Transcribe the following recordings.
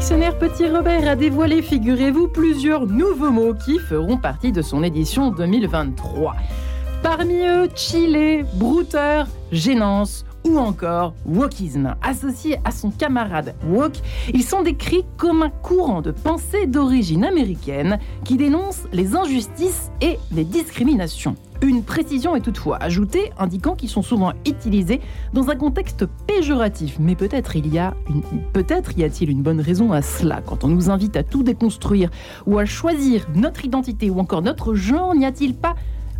dictionnaire Petit Robert a dévoilé, figurez-vous, plusieurs nouveaux mots qui feront partie de son édition 2023. Parmi eux, chiller, brouteur, gênance ou encore wokisme. Associés à son camarade woke, ils sont décrits comme un courant de pensée d'origine américaine qui dénonce les injustices et les discriminations. Une précision est toutefois ajoutée, indiquant qu'ils sont souvent utilisés dans un contexte péjoratif. Mais peut-être y a-t-il une bonne raison à cela. Quand on nous invite à tout déconstruire ou à choisir notre identité ou encore notre genre, n'y a-t-il pas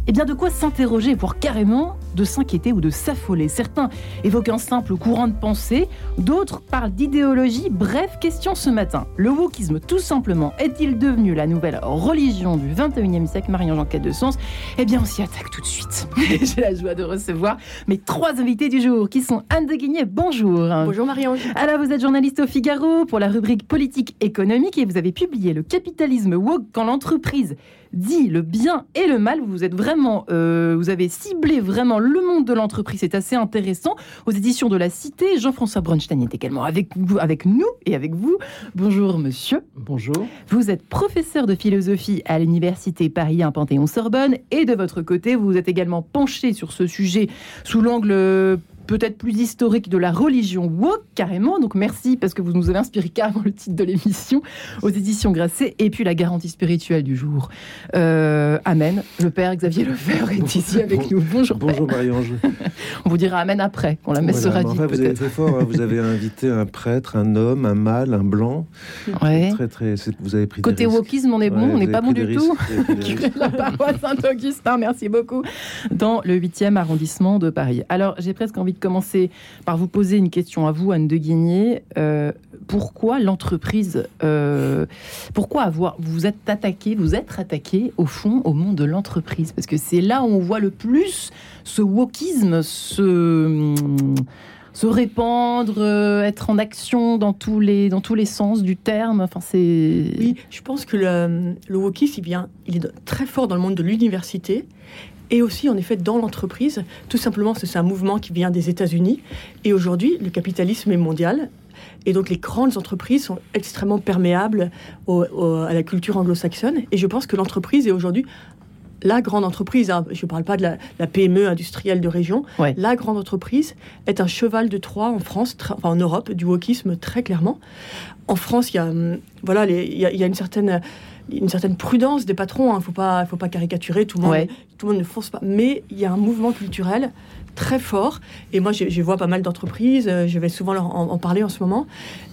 eh bien, de quoi s'interroger, voire carrément de s'inquiéter ou de s'affoler? Certains évoquent un simple courant de pensée, d'autres parlent d'idéologie. Bref, question ce matin. Le wokisme, tout simplement, est-il devenu la nouvelle religion du 21e siècle? Marie-Ange quête de sens? Eh bien, on s'y attaque tout de suite. J'ai la joie de recevoir mes trois invités du jour, qui sont Anne de Guigné. Bonjour. Bonjour Marie-Ange. Alors, vous êtes journaliste au Figaro pour la rubrique politique économique et vous avez publié Le capitalisme woke quand l'entreprise dit le bien et le mal. Vous êtes vraiment, euh, vous avez ciblé vraiment le monde de l'entreprise. C'est assez intéressant. Aux éditions de la Cité, Jean-François Bronstein est également avec vous, avec nous et avec vous. Bonjour, monsieur. Bonjour. Vous êtes professeur de philosophie à l'université Paris 1 Panthéon-Sorbonne et de votre côté, vous êtes également penché sur ce sujet sous l'angle peut-être plus historique de la religion woke, carrément. Donc merci parce que vous nous avez inspiré carrément le titre de l'émission aux éditions Grasset. Et puis la garantie spirituelle du jour. Euh, amen. Le père Xavier Lefebvre est ici avec nous. Bonjour. Bonjour Marie-Ange. On vous dira amen après, quand la messe sera dite. vous avez fait fort. Hein. vous avez invité un prêtre, un homme, un mâle, un blanc. Ouais. Très, très, vous avez pris Côté wokisme, on est bon, on n'est pas bon du tout. la paroisse Saint-Augustin, merci beaucoup. Dans le 8e arrondissement de Paris. Alors, j'ai presque envie de commencer par vous poser une question à vous, Anne de Guigné. Euh, pourquoi l'entreprise, euh, pourquoi avoir, vous êtes attaqué, vous êtes attaqué au fond au monde de l'entreprise? Parce que c'est là où on voit le plus ce wokisme se, répandre, euh, être en action dans tous les, dans tous les sens du terme. Enfin. Oui, je pense que le, le wokisme, il est très fort dans le monde de l'université et aussi en effet dans l'entreprise. Tout simplement, c'est un mouvement qui vient des États-Unis. Et aujourd'hui, le capitalisme est mondial. Et donc les grandes entreprises sont extrêmement perméables à la culture anglo-saxonne. Et je pense que l'entreprise est aujourd'hui la grande entreprise, hein. je ne parle pas de la, PME industrielle de région, la grande entreprise est un cheval de Troie en France, enfin en Europe, du wokisme très clairement. En France, il y a, hum, voilà, il y, a une certaine une certaine prudence des patrons. Il hein. ne faut pas, faut pas caricaturer. Tout le monde, tout le monde ne fonce pas. Mais il y a un mouvement culturel très fort. Et moi, je, vois pas mal d'entreprises. Euh, je vais souvent leur en, parler en ce moment.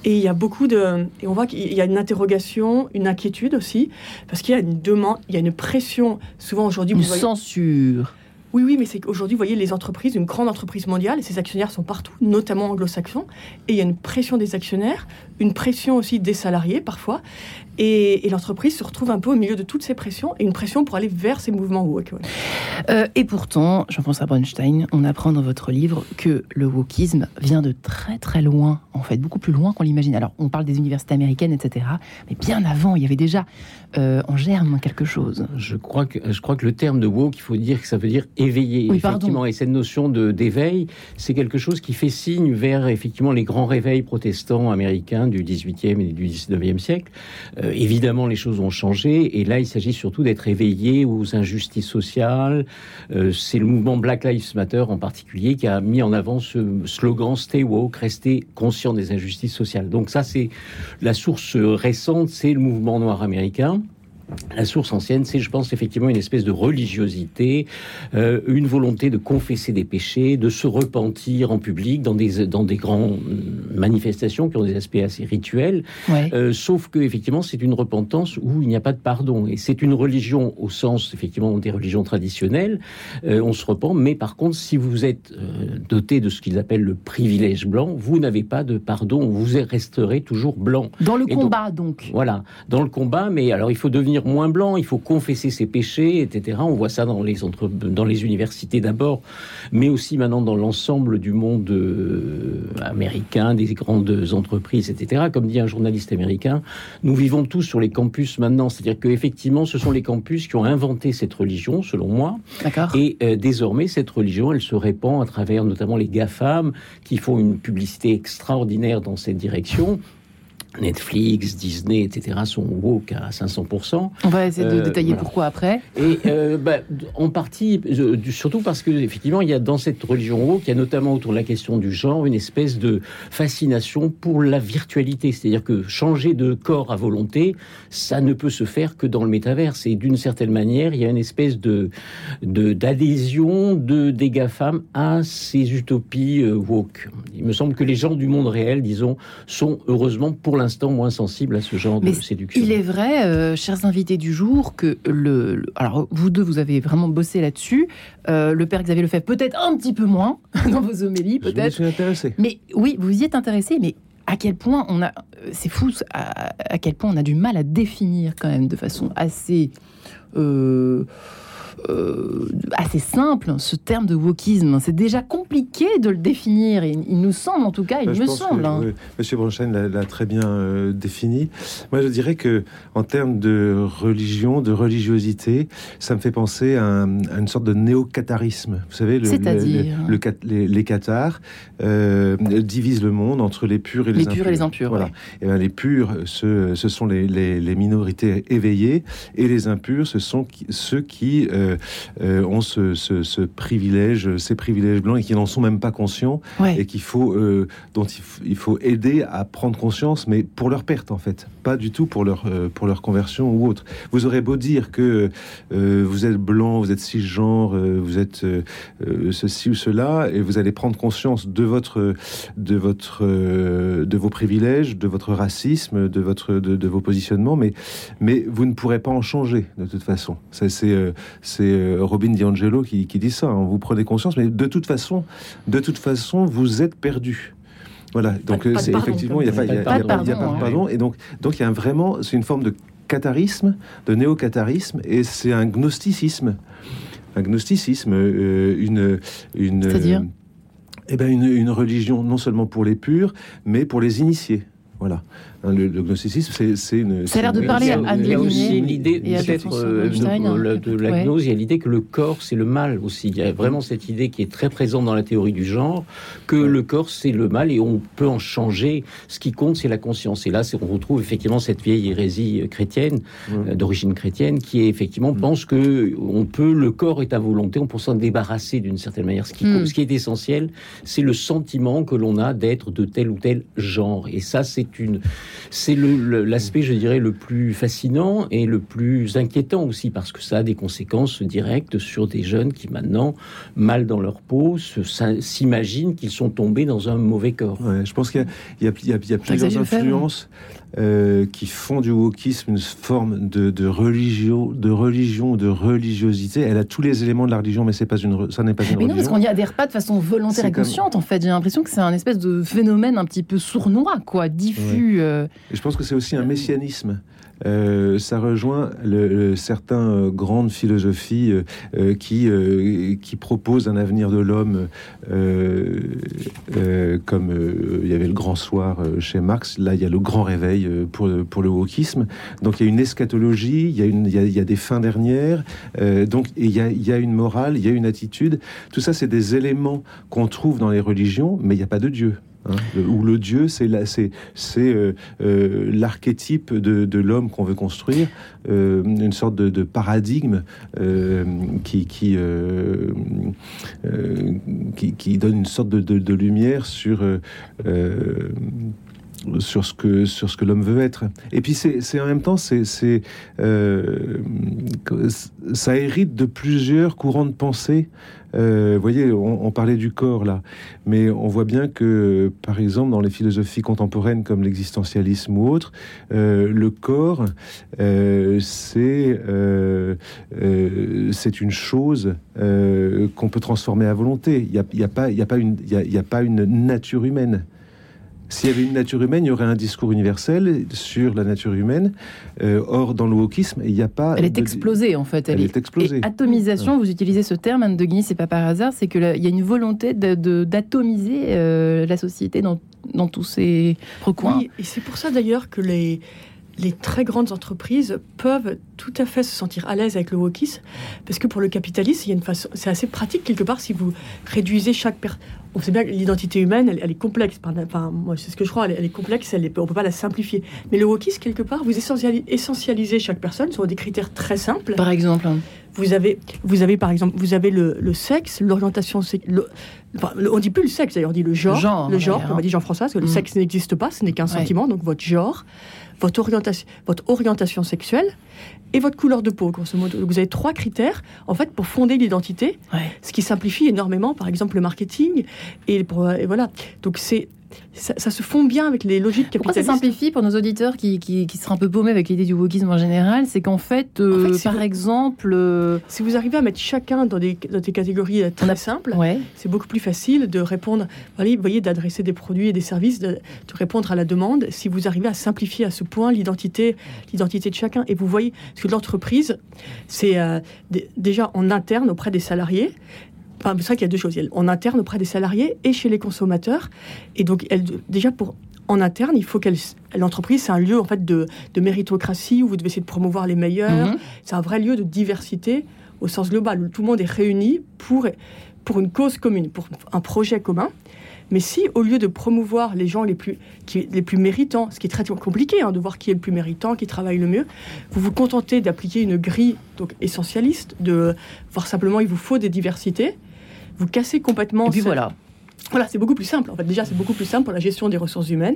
Et il y a beaucoup de. Et on voit qu'il y a une interrogation, une inquiétude aussi, parce qu'il y a une demande, il y a une pression. Souvent aujourd'hui, une censure. Oui, oui, mais c'est qu'aujourd'hui, vous voyez, les entreprises, une grande entreprise mondiale, et ses actionnaires sont partout, notamment anglo-saxons, et il y a une pression des actionnaires, une pression aussi des salariés parfois, et, l'entreprise se retrouve un peu au milieu de toutes ces pressions et une pression pour aller vers ces mouvements woke. Euh, et pourtant, Jean-François Bronstein, on apprend dans votre livre que le wokisme vient de très très loin, en fait, beaucoup plus loin qu'on l'imagine. Alors, on parle des universités américaines, etc. Mais bien avant, il y avait déjà euh, en germe quelque chose. Je crois que je crois que le terme de woke, il faut dire que ça veut dire éveillé. Oui, effectivement, et cette notion de d'éveil, c'est quelque chose qui fait signe vers effectivement les grands réveils protestants américains du 18e et du 19e siècle. Euh, évidemment, les choses ont changé, et là, il s'agit surtout d'être éveillé aux injustices sociales. Euh, c'est le mouvement Black Lives Matter en particulier qui a mis en avant ce slogan Stay woke, rester conscient des injustices sociales. Donc ça, c'est la source récente, c'est le mouvement noir américain. La source ancienne, c'est, je pense, effectivement une espèce de religiosité, euh, une volonté de confesser des péchés, de se repentir en public dans des dans des grandes manifestations qui ont des aspects assez rituels. Euh, sauf que effectivement, c'est une repentance où il n'y a pas de pardon et c'est une religion au sens effectivement des religions traditionnelles. Euh, on se repent, mais par contre, si vous êtes doté de ce qu'ils appellent le privilège blanc, vous n'avez pas de pardon. Vous resterez toujours blanc. Dans le combat, donc. Voilà, dans le combat. Mais alors, il faut devenir moins blanc, il faut confesser ses péchés, etc. On voit ça dans les, entre, dans les universités d'abord, mais aussi maintenant dans l'ensemble du monde euh, américain, des grandes entreprises, etc. Comme dit un journaliste américain, nous vivons tous sur les campus maintenant. C'est-à-dire qu'effectivement, ce sont les campus qui ont inventé cette religion, selon moi. Et euh, désormais, cette religion, elle se répand à travers notamment les GAFAM, qui font une publicité extraordinaire dans cette direction Netflix, Disney, etc. sont woke à 500%. On va essayer de euh, détailler pourquoi après. Et euh, bah, en partie, surtout parce que effectivement, il y a dans cette religion woke, il y a notamment autour de la question du genre une espèce de fascination pour la virtualité, c'est-à-dire que changer de corps à volonté, ça ne peut se faire que dans le métaverse. Et d'une certaine manière, il y a une espèce de d'adhésion de, des GAFAM à ces utopies euh, woke. Il me semble que les gens du monde réel, disons, sont heureusement pour l'instant moins sensibles à ce genre de séduction. Il est vrai, euh, chers invités du jour, que le, alors vous deux, vous avez vraiment bossé là-dessus. Euh, le père Xavier fait peut-être un petit peu moins dans vos homélies, peut-être. Je me suis intéressé. Mais oui, vous y êtes intéressé, mais à quel point on a, c'est fou, à, à, quel point on a du mal à définir quand même de façon assez. Euh, euh, assez simple, ce terme de wokisme. C'est déjà compliqué de le définir. Il, il nous semble, en tout cas, il bah, me semble. Que, hein. Monsieur Bronstein l'a très bien euh, défini. Moi, je dirais que en termes de religion, de religiosité, ça me fait penser à, une sorte de néo-catharisme. Vous savez, le, le, les, les cathares euh, divisent le monde entre les purs et les, les purs et les impurs. Voilà. Et ben, les purs, ce, ce sont les, les, minorités éveillées, et les impurs, ce sont ceux qui euh, ont ce, ce, privilège, ces privilèges blancs et qui n'en sont même pas conscients et qu'il faut, euh, dont il, faut aider à prendre conscience, mais pour leur perte en fait, pas du tout pour leur pour leur conversion ou autre. Vous aurez beau dire que vous êtes blanc, vous êtes cisgenre, vous êtes ceci ou cela, et vous allez prendre conscience de votre de votre de vos privilèges, de votre racisme, de votre de, de vos positionnements, mais mais vous ne pourrez pas en changer de toute façon. Ça c'est c'est euh, Robin DiAngelo qui, dit ça. Hein. Vous prenez conscience, mais de toute façon, de toute façon, vous êtes perdu. Voilà. Donc c'est effectivement, il n'y a pas, de pardon. Et donc, donc il y a vraiment, c'est une forme de catharisme, de néo-catharisme, et c'est un gnosticisme, un gnosticisme, euh, une, une, c'est-à-dire, eh ben une, une religion non seulement pour les purs, mais pour les initiés. Voilà. Hein, le, gnosticisme, c'est une. Ça a l'air de parler à Il y a aussi l'idée euh, de, la gnose, il y a l'idée que le corps, c'est le mal aussi. Il y a vraiment cette idée qui est très présente dans la théorie du genre, que le corps, c'est le mal et on peut en changer. Ce qui compte, c'est la conscience. Et là, on retrouve effectivement cette vieille hérésie chrétienne, euh, d'origine chrétienne, qui est effectivement mm. pense que on peut, le corps est à volonté, on peut s'en débarrasser d'une certaine manière. Ce qui, mm. ce qui est essentiel, c'est le sentiment que l'on a d'être de tel ou tel genre. Et ça, c'est une c'est l'aspect, je dirais, le plus fascinant et le plus inquiétant aussi, parce que ça a des conséquences directes sur des jeunes qui maintenant, mal dans leur peau, s'imaginent qu'ils sont tombés dans un mauvais corps. je pense qu'il y, a plusieurs influences euh, qui font du wokisme une forme de, religion, de religion, de religiosité. Elle a tous les éléments de la religion, mais c'est pas une, ça n'est pas une mais religion. non, parce qu'on n'y adhère pas de façon volontaire et consciente. En fait, j'ai l'impression que c'est un espèce de phénomène un petit peu sournois, quoi, diffus. Euh. Et je pense que c'est aussi un messianisme. Euh, ça rejoint le, certains euh, grandes philosophies euh, qui qui proposent un avenir de l'homme comme il y avait le grand soir chez Marx. Là il y a le grand réveil pour pour le wokisme. Donc il y a une eschatologie il y a il y a, des fins dernières donc il y a il y a une morale il y a une attitude. Tout ça c'est des éléments qu'on trouve dans les religions mais il n'y a pas de Dieu Hein, où le Dieu, c'est euh, euh, l'archétype de, l'homme qu'on veut construire, euh, une sorte de, paradigme qui, qui, qui, donne une sorte de, lumière sur sur ce que que l'homme veut être. Et puis c'est en même temps c'est ça hérite de plusieurs courants de pensée euh, voyez, on, parlait du corps là, mais on voit bien que, par exemple, dans les philosophies contemporaines comme l'existentialisme ou autre, euh, le corps, euh, c'est c'est une chose qu'on peut transformer à volonté. Il n'y y a, pas, y a, pas y a pas une nature humaine. S'il y avait une nature humaine, il y aurait un discours universel sur la nature humaine. Euh, or, dans le wokisme, il n'y a pas. Elle est explosée, en fait. Elle, est, explosée. atomisation, vous utilisez ce terme, Anne de Guigny, c'est pas par hasard, c'est qu'il y a une volonté d'atomiser euh, la société dans, dans, tous ces recoins. Oui, et c'est pour ça d'ailleurs que les, les très grandes entreprises peuvent tout à fait se sentir à l'aise avec le wokisme, parce que pour le capitaliste, il y a une façon, c'est assez pratique quelque part si vous réduisez chaque personne. On sait bien que l'identité humaine, elle, est complexe. Enfin, moi, c'est ce que je crois, elle, est complexe, elle est, on peut pas la simplifier. Mais le wokisme, quelque part, vous essentialisez chaque personne sur des critères très simples. Par exemple vous avez, vous avez par exemple, vous avez le, sexe, l'orientation, le, enfin, on dit plus le sexe, d'ailleurs, on dit le genre, le genre, comme a dit Jean-François, parce que le mm. sexe n'existe pas, ce n'est qu'un sentiment, donc votre genre votre orientation, votre orientation sexuelle et votre couleur de peau, grosso modo. vous avez trois critères, en fait, pour fonder l'identité, ce qui simplifie énormément, par exemple, le marketing. Et, pour, et voilà. Donc, c'est ça, se fond bien avec les logiques capitalistes. Pourquoi ça simplifie pour nos auditeurs qui, qui, qui seraient un peu paumés avec l'idée du wokisme en général C'est qu'en fait, euh, par exemple... Euh, si vous arrivez à mettre chacun dans des, dans des catégories euh, très simples, c'est beaucoup plus facile de répondre, vous voyez, d'adresser des produits et des services, de, répondre à la demande, si vous arrivez à simplifier à ce point l'identité l'identité de chacun. Et vous voyez, parce que l'entreprise, c'est déjà en interne auprès des salariés, Enfin, c'est vrai qu'il y a deux choses. En interne auprès des salariés et chez les consommateurs. Et donc, elle, déjà, pour, en interne, il faut qu'elle l'entreprise, c'est un lieu en fait de, méritocratie où vous devez essayer de promouvoir les meilleurs. Mhm. C'est un vrai lieu de diversité au sens global où tout le monde est réuni pour pour une cause commune, pour un projet commun. Mais si, au lieu de promouvoir les gens les plus, qui, les plus méritants, ce qui est très compliqué hein, de voir qui est le plus méritant, qui travaille le mieux, vous vous contentez d'appliquer une grille donc essentialiste, de voir simplement il vous faut des diversités, vous cassez complètement. Et puis voilà. Voilà, c'est beaucoup plus simple. En fait, déjà, c'est beaucoup plus simple pour la gestion des ressources humaines.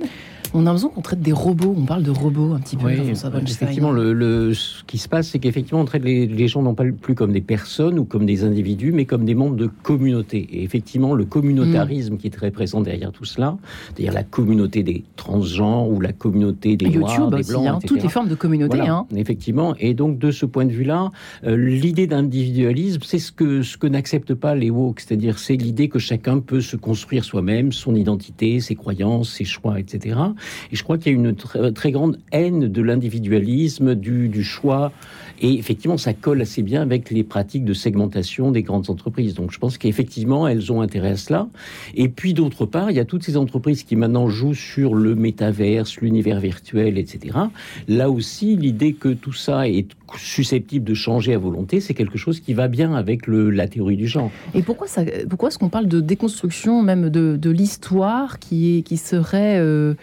On a l'impression qu'on traite des robots. On parle de robots un petit peu. Oui, effectivement, le, ce qui se passe, c'est qu'effectivement, on traite les, gens non pas plus comme des personnes ou comme des individus, mais comme des membres de communautés. Et effectivement, le communautarisme qui est très présent derrière tout cela, c'est-à-dire la communauté des transgenres ou la communauté des noirs, des blancs, hein, toutes les formes de communauté. hein. Effectivement. Et donc, de ce point de vue-là, euh, l'idée d'individualisme, c'est ce que ce que n'acceptent pas les woke, c'est-à-dire c'est l'idée que chacun peut se construire soi-même son identité, ses croyances, ses choix, etc. Et je crois qu'il y a une très, grande haine de l'individualisme, du, du choix et effectivement, ça colle assez bien avec les pratiques de segmentation des grandes entreprises. Donc je pense qu'effectivement, elles ont intérêt à cela. Et puis d'autre part, il y a toutes ces entreprises qui maintenant jouent sur le métaverse, l'univers virtuel, etc. Là aussi, l'idée que tout ça est susceptible de changer à volonté, c'est quelque chose qui va bien avec la théorie du genre. Et pourquoi, pourquoi est-ce qu'on parle de déconstruction même de, l'histoire qui, qui serait... Euh,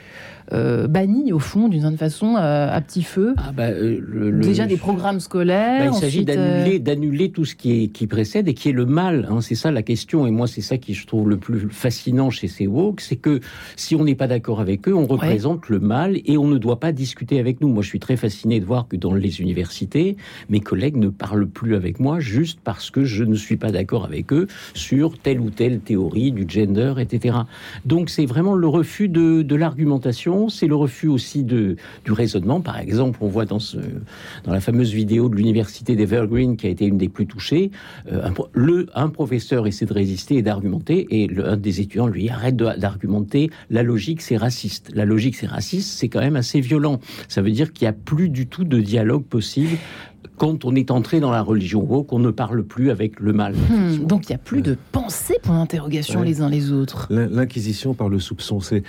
euh, banni au fond d'une certaine façon euh, à petit feu. Ah bah, euh, Déjà des programmes scolaires. Bah, il s'agit d'annuler, d'annuler tout ce qui, est, qui précède et qui est le mal. Hein. c'est ça la question. Et moi, c'est ça qui je trouve le plus fascinant chez ces woke, c'est que si on n'est pas d'accord avec eux, on représente le mal et on ne doit pas discuter avec nous. Moi, je suis très fasciné de voir que dans les universités, mes collègues ne parlent plus avec moi juste parce que je ne suis pas d'accord avec eux sur telle ou telle théorie du gender, etc. Donc, c'est vraiment le refus de, de l'argumentation c'est le refus aussi de, du raisonnement. Par exemple, on voit dans, ce, dans la fameuse vidéo de l'université d'Evergreen, qui a été une des plus touchées, euh, un, le, un professeur essaie de résister et d'argumenter, et un des étudiants lui arrête d'argumenter. La logique, c'est raciste. La logique, c'est raciste, c'est quand même assez violent. Ça veut dire qu'il n'y a plus du tout de dialogue possible quand on est entré dans la religion woke, on ne parle plus avec le mal. Hmm, donc il n'y a plus de pensée pour l'interrogation les uns les autres. L'inquisition par le soupçon, c'est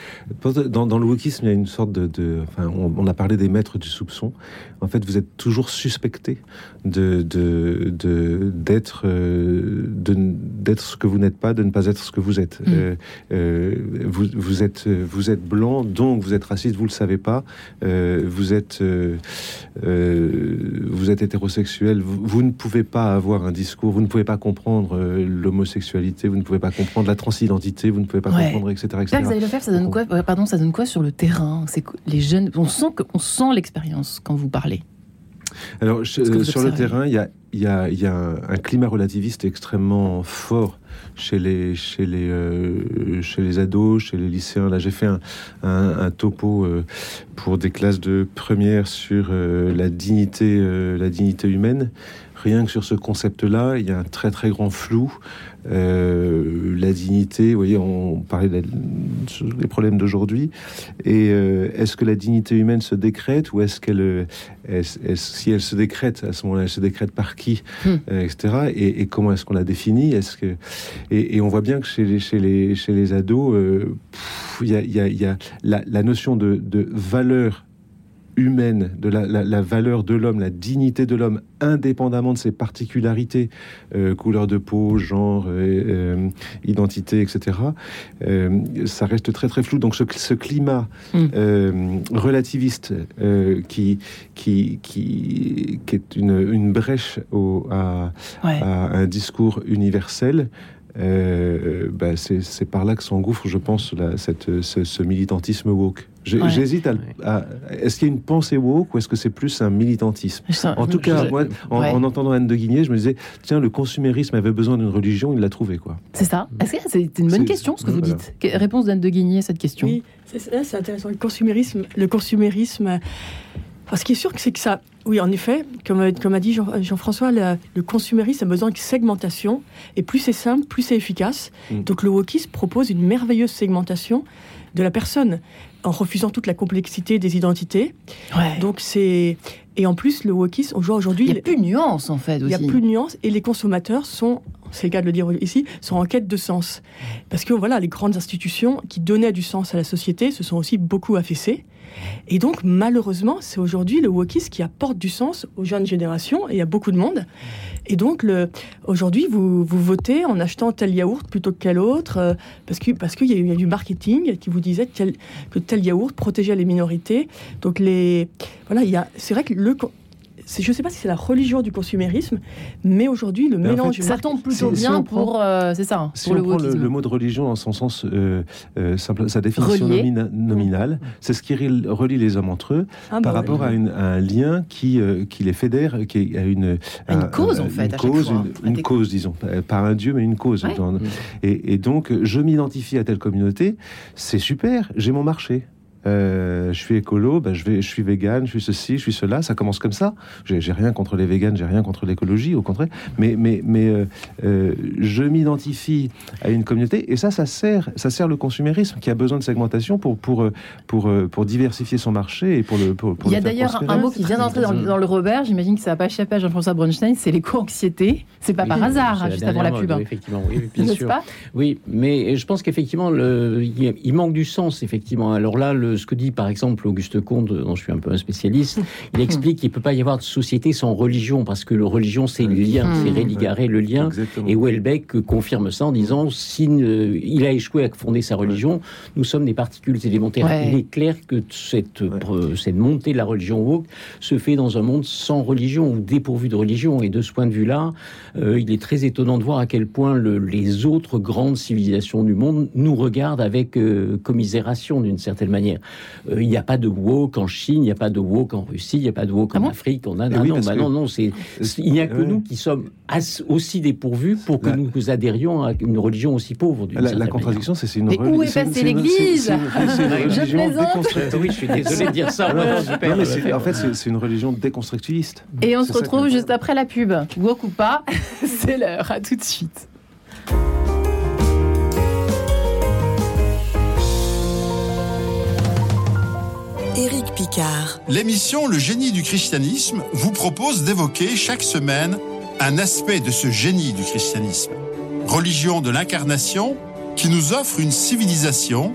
dans, dans, le wokisme, il y a une sorte de, enfin, on, a parlé des maîtres du soupçon. En fait, vous êtes toujours suspecté de d'être euh, de, d'être ce que vous n'êtes pas, de ne pas être ce que vous êtes. Hmm. Euh, euh, vous, vous êtes vous êtes blanc, donc vous êtes raciste, vous le savez pas. vous êtes vous êtes hétérosexuel, vous, ne pouvez pas avoir un discours, vous ne pouvez pas comprendre euh, l'homosexualité, vous ne pouvez pas comprendre la transidentité, vous ne pouvez pas comprendre, etc. etc. Vous allez le faire, ça donne quoi Pardon, ça donne quoi sur le terrain? C'est les jeunes, on sent que, sent l'expérience quand vous parlez. Alors euh, sur le terrain, il y a, y a, y a un, climat relativiste extrêmement fort chez les, chez les, euh, chez les ados, chez les lycéens. Là, j'ai fait un, topo euh, pour des classes de première sur euh, la dignité, la dignité humaine. Rien que sur ce concept-là, il y a un très très grand flou. Euh, la dignité, vous voyez, on parlait des problèmes d'aujourd'hui. Et euh, est-ce que la dignité humaine se décrète ou est-ce qu'elle, si elle se décrète, à ce moment-là, elle se décrète par qui, hmm. euh, etc. Et, comment est-ce qu'on la définit? Est-ce que et, on voit bien que chez les chez les chez les ados, il y a, y a la, la, notion de, de valeur humaine, de la, valeur de l'homme, la dignité de l'homme, indépendamment de ses particularités, euh, couleur de peau, genre, euh, identité, etc., ça reste très très flou. Donc ce, climat mm. relativiste qui, qui, qui, qui, est une, brèche au, à, à, un discours universel, euh, bah, c'est par là que s'engouffre, je pense, cette, ce, militantisme woke. J'hésite à, Est-ce qu'il y a une pensée woke ou est-ce que c'est plus un militantisme? En tout cas, moi, en, entendant Anne de Guigné, je me disais tiens, le consumérisme avait besoin d'une religion, il l'a trouvé, quoi. C'est ça. C'est une bonne question, ce que vous dites? Réponse d'Anne de Guigné à cette question. Oui, c'est intéressant. Le consumérisme, le consumérisme. Ce qui est sûr, c'est que ça, oui, en effet, comme, comme a dit Jean-François, le, consumérisme a besoin de segmentation, et plus c'est simple, plus c'est efficace. Mm. Donc le wokisme propose une merveilleuse segmentation de la personne, en refusant toute la complexité des identités. Donc c'est et en plus le wokisme aujourd'hui il n'y a plus de nuances en fait il n'y a plus de nuances et les consommateurs sont c'est le cas de le dire ici, sont en quête de sens. Parce que voilà, les grandes institutions qui donnaient du sens à la société se sont aussi beaucoup affaissées. Et donc, malheureusement, c'est aujourd'hui le wokisme qui apporte du sens aux jeunes générations et à beaucoup de monde. Et donc, aujourd'hui, vous, vous votez en achetant tel yaourt plutôt que quel autre, euh, parce qu'il y, a du marketing qui vous disait que tel yaourt protégeait les minorités. Donc, les, voilà, c'est vrai que le, je ne sais pas si c'est la religion du consumérisme, mais aujourd'hui, le mélange. ça tombe plutôt bien pour. Euh, c'est ça. Si on prend le, mot de religion dans son sens euh, euh, simple, sa définition nominale, mmh. c'est ce qui relie les hommes entre eux ah, par rapport à, un lien qui, qui les fédère, qui a une. Une cause, en fait. Une, cause, une, cause, disons. Pas un dieu, mais une cause. et, et donc, je m'identifie à telle communauté, c'est super, j'ai mon marché. Euh, je suis écolo, ben je, vais, je suis vegan, je suis ceci, je suis cela. Ça commence comme ça. J'ai rien contre les véganes, j'ai rien contre l'écologie, au contraire. Mais, mais, mais euh, euh, je m'identifie à une communauté et ça, ça sert, ça sert le consumérisme qui a besoin de segmentation pour, pour, pour, pour diversifier son marché et pour le. Pour, Il y a d'ailleurs un mot qui vient d'entrer dans, dans, le Robert. J'imagine que ça n'a pas échappé à Jean-François Bronstein. C'est l'éco-anxiété. C'est pas par hasard, juste avant la pub. effectivement, oui, bien sûr. Pas? Oui, mais je pense qu'effectivement, il manque du sens, effectivement. Alors là, le ce que dit par exemple Auguste Comte, dont je suis un peu un spécialiste, il explique qu'il ne peut pas y avoir de société sans religion, parce que la religion, c'est le lien, c'est religarer le lien. Et Welbeck confirme ça en disant, s'il il a échoué à fonder sa religion, nous sommes des particules élémentaires. Il est clair que cette, cette montée de la religion woke se fait dans un monde sans religion, ou dépourvu de religion. Et de ce point de vue-là, euh, il est très étonnant de voir à quel point le, les autres grandes civilisations du monde nous regardent avec euh, commisération d'une certaine manière. Euh, il n'y a pas de woke en Chine, il n'y a pas de woke en Russie, il n'y a pas de woke en ah Afrique, en Inde. Eh non, bah non, non, c'est, il n'y a que nous qui sommes aussi dépourvus pour que nous adhérions à une religion aussi pauvre. La, la contradiction, c'est une religion. Mais où est passée l'Église? Je plaisante. Oui, je suis désolé de dire ça. mais en fait, c'est une religion déconstructiviste. Et on se retrouve juste après la pub. Woke ou pas, c'est l'heure. À tout de suite. Éric Picard. L'émission Le génie du christianisme vous propose d'évoquer chaque semaine un aspect de ce génie du christianisme. Religion de l'incarnation qui nous offre une civilisation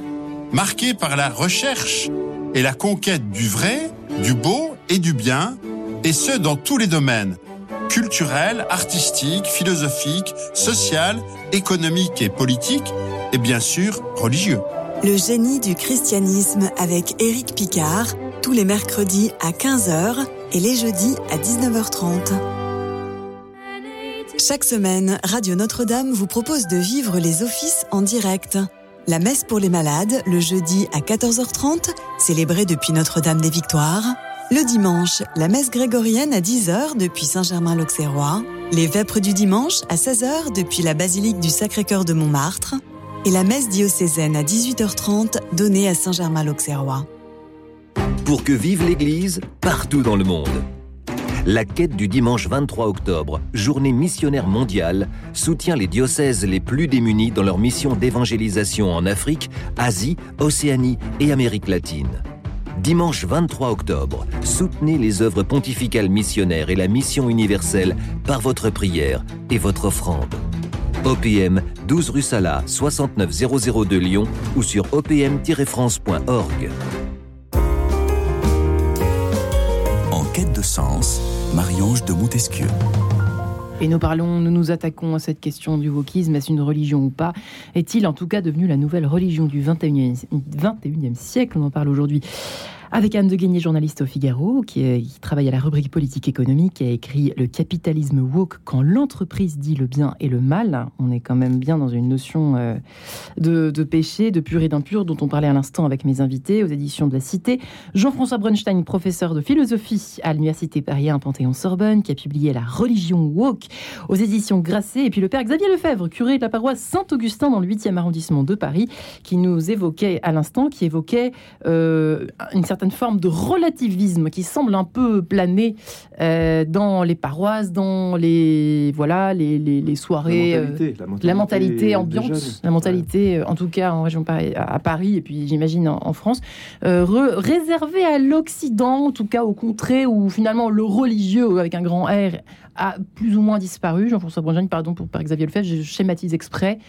marquée par la recherche et la conquête du vrai, du beau et du bien, et ce dans tous les domaines culturel, artistique, philosophique, social, économique et politique, et bien sûr religieux. Le génie du christianisme avec Éric Picard, tous les mercredis à 15h et les jeudis à 19h30. Chaque semaine, Radio Notre-Dame vous propose de vivre les offices en direct. La messe pour les malades, le jeudi à 14h30, célébrée depuis Notre-Dame des Victoires. Le dimanche, la messe grégorienne à 10h depuis Saint-Germain-l'Auxerrois. Les vêpres du dimanche à 16h depuis la basilique du Sacré-Cœur de Montmartre et la messe diocésaine à 18h30 donnée à Saint-Germain-l'Auxerrois. Pour que vive l'Église partout dans le monde. La quête du dimanche 23 octobre, journée missionnaire mondiale, soutient les diocèses les plus démunis dans leur mission d'évangélisation en Afrique, Asie, Océanie et Amérique latine. Dimanche 23 octobre, soutenez les œuvres pontificales missionnaires et la mission universelle par votre prière et votre offrande. OPM 12 rue Sala 69002 Lyon ou sur opm-france.org. sens, Marie-Ange de Montesquieu. Et nous parlons, nous nous attaquons à cette question du wokisme. Est-ce une religion ou pas? Est-il en tout cas devenu la nouvelle religion du 21e, 21e siècle? On en parle aujourd'hui avec Anne de Guigné, journaliste au Figaro, qui, travaille à la rubrique politique économique, qui a écrit Le capitalisme woke quand l'entreprise dit le bien et le mal. On est quand même bien dans une notion euh, de, péché, de pur et d'impur, dont on parlait à l'instant avec mes invités aux éditions de la Cité. Jean-François Brunstein, professeur de philosophie à l'Université Paris Panthéon-Sorbonne, qui a publié La religion woke aux éditions Grasset. Et puis le père Xavier Lefebvre, curé de la paroisse Saint-Augustin dans le 8e arrondissement de Paris, qui nous évoquait à l'instant, qui évoquait euh, une certaine certaine forme de relativisme qui semble un peu planer euh, dans les paroisses, dans les voilà les, les, soirées, la mentalité, ambiante, la mentalité, euh, en tout cas en région à Paris et puis j'imagine en, France, euh, réservée à l'Occident, en tout cas au contrée où finalement le religieux avec un grand R a plus ou moins disparu. Jean-François Brunjagne, pardon pour par Xavier Lefebvre, je schématise exprès.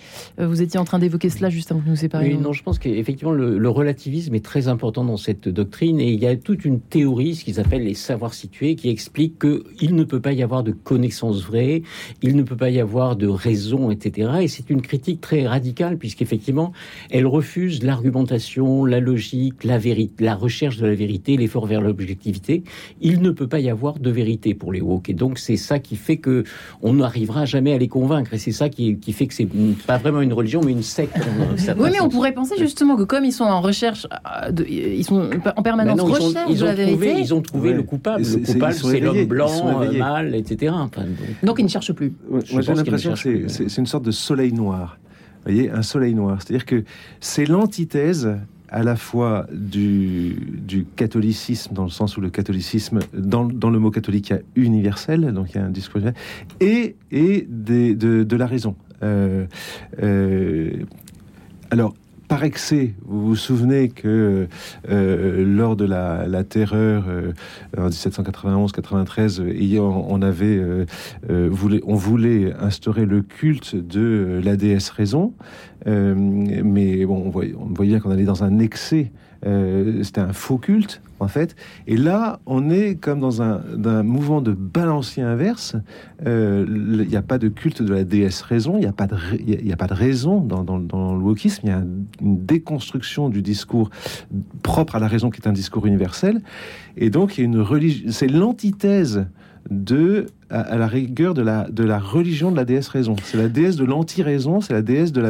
Euh, vous étiez en train d'évoquer cela juste avant que nous séparions. Non, je pense qu'effectivement le, relativisme est très important dans cette doctrine et il y a toute une théorie, ce qu'ils appellent les savoirs situés, qui explique qu'il ne peut pas y avoir de connaissances vraies, il ne peut pas y avoir de raison, etc. Et c'est une critique très radicale puisqu'effectivement elle refuse l'argumentation, la logique, la vérité, la recherche de la vérité, l'effort vers l'objectivité. Il ne peut pas y avoir de vérité pour les woke et donc c'est ça qui fait que on n'arrivera jamais à les convaincre. Et c'est ça qui, fait que c'est pas vraiment une religion, mais une secte. oui, mais on pourrait penser justement que comme ils sont en recherche, euh, ils sont en permanence en recherche ils ont, trouvé, Ils ont trouvé le coupable. Le coupable, c'est l'homme blanc, euh, mâle, etc. donc. ils ne cherchent plus. moi, j'ai l'impression que c'est une sorte de soleil noir. Vous voyez, un soleil noir. C'est-à-dire que c'est l'antithèse à la fois du, catholicisme, dans le sens où le catholicisme, dans, le mot catholique, il y a universel, donc il y a un discours, et, et de, la raison. Euh, euh, alors, par excès. Vous vous souvenez que euh, lors de la, terreur en 1791-93, on avait voulait, on voulait instaurer le culte de la déesse raison. Euh, mais on voyait, on voyait qu'on allait dans un excès. Euh, c'était un faux culte, en fait. Et là, on est comme dans un, mouvement de balancier inverse. Euh, il n'y a pas de culte de la déesse raison, il n'y a, pas de raison dans, le wokisme. Il y a une déconstruction du discours propre à la raison qui est un discours universel. Et donc. C'est l'antithèse de à, la rigueur de la, religion de la déesse raison. C'est la déesse de l'anti-raison, c'est la déesse de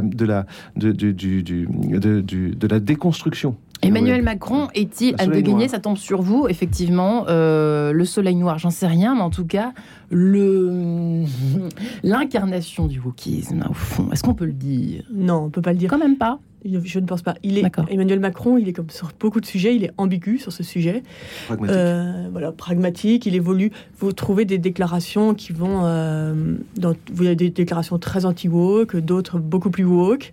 la déconstruction. Emmanuel Macron est-il, Anne de Guigné, ça tombe sur vous, effectivement, euh, le soleil noir, j'en sais rien, mais en tout cas, le l'incarnation du wokisme, au fond, est-ce qu'on peut le dire? Non, on peut pas le dire. Quand même pas. Je ne pense pas. Il est Emmanuel Macron, il est comme sur beaucoup de sujets, il est ambigu sur ce sujet. Pragmatique. Euh, voilà, pragmatique. Il évolue. Vous trouvez des déclarations qui vont, euh, dans, vous avez des déclarations très anti-woke, d'autres beaucoup plus woke.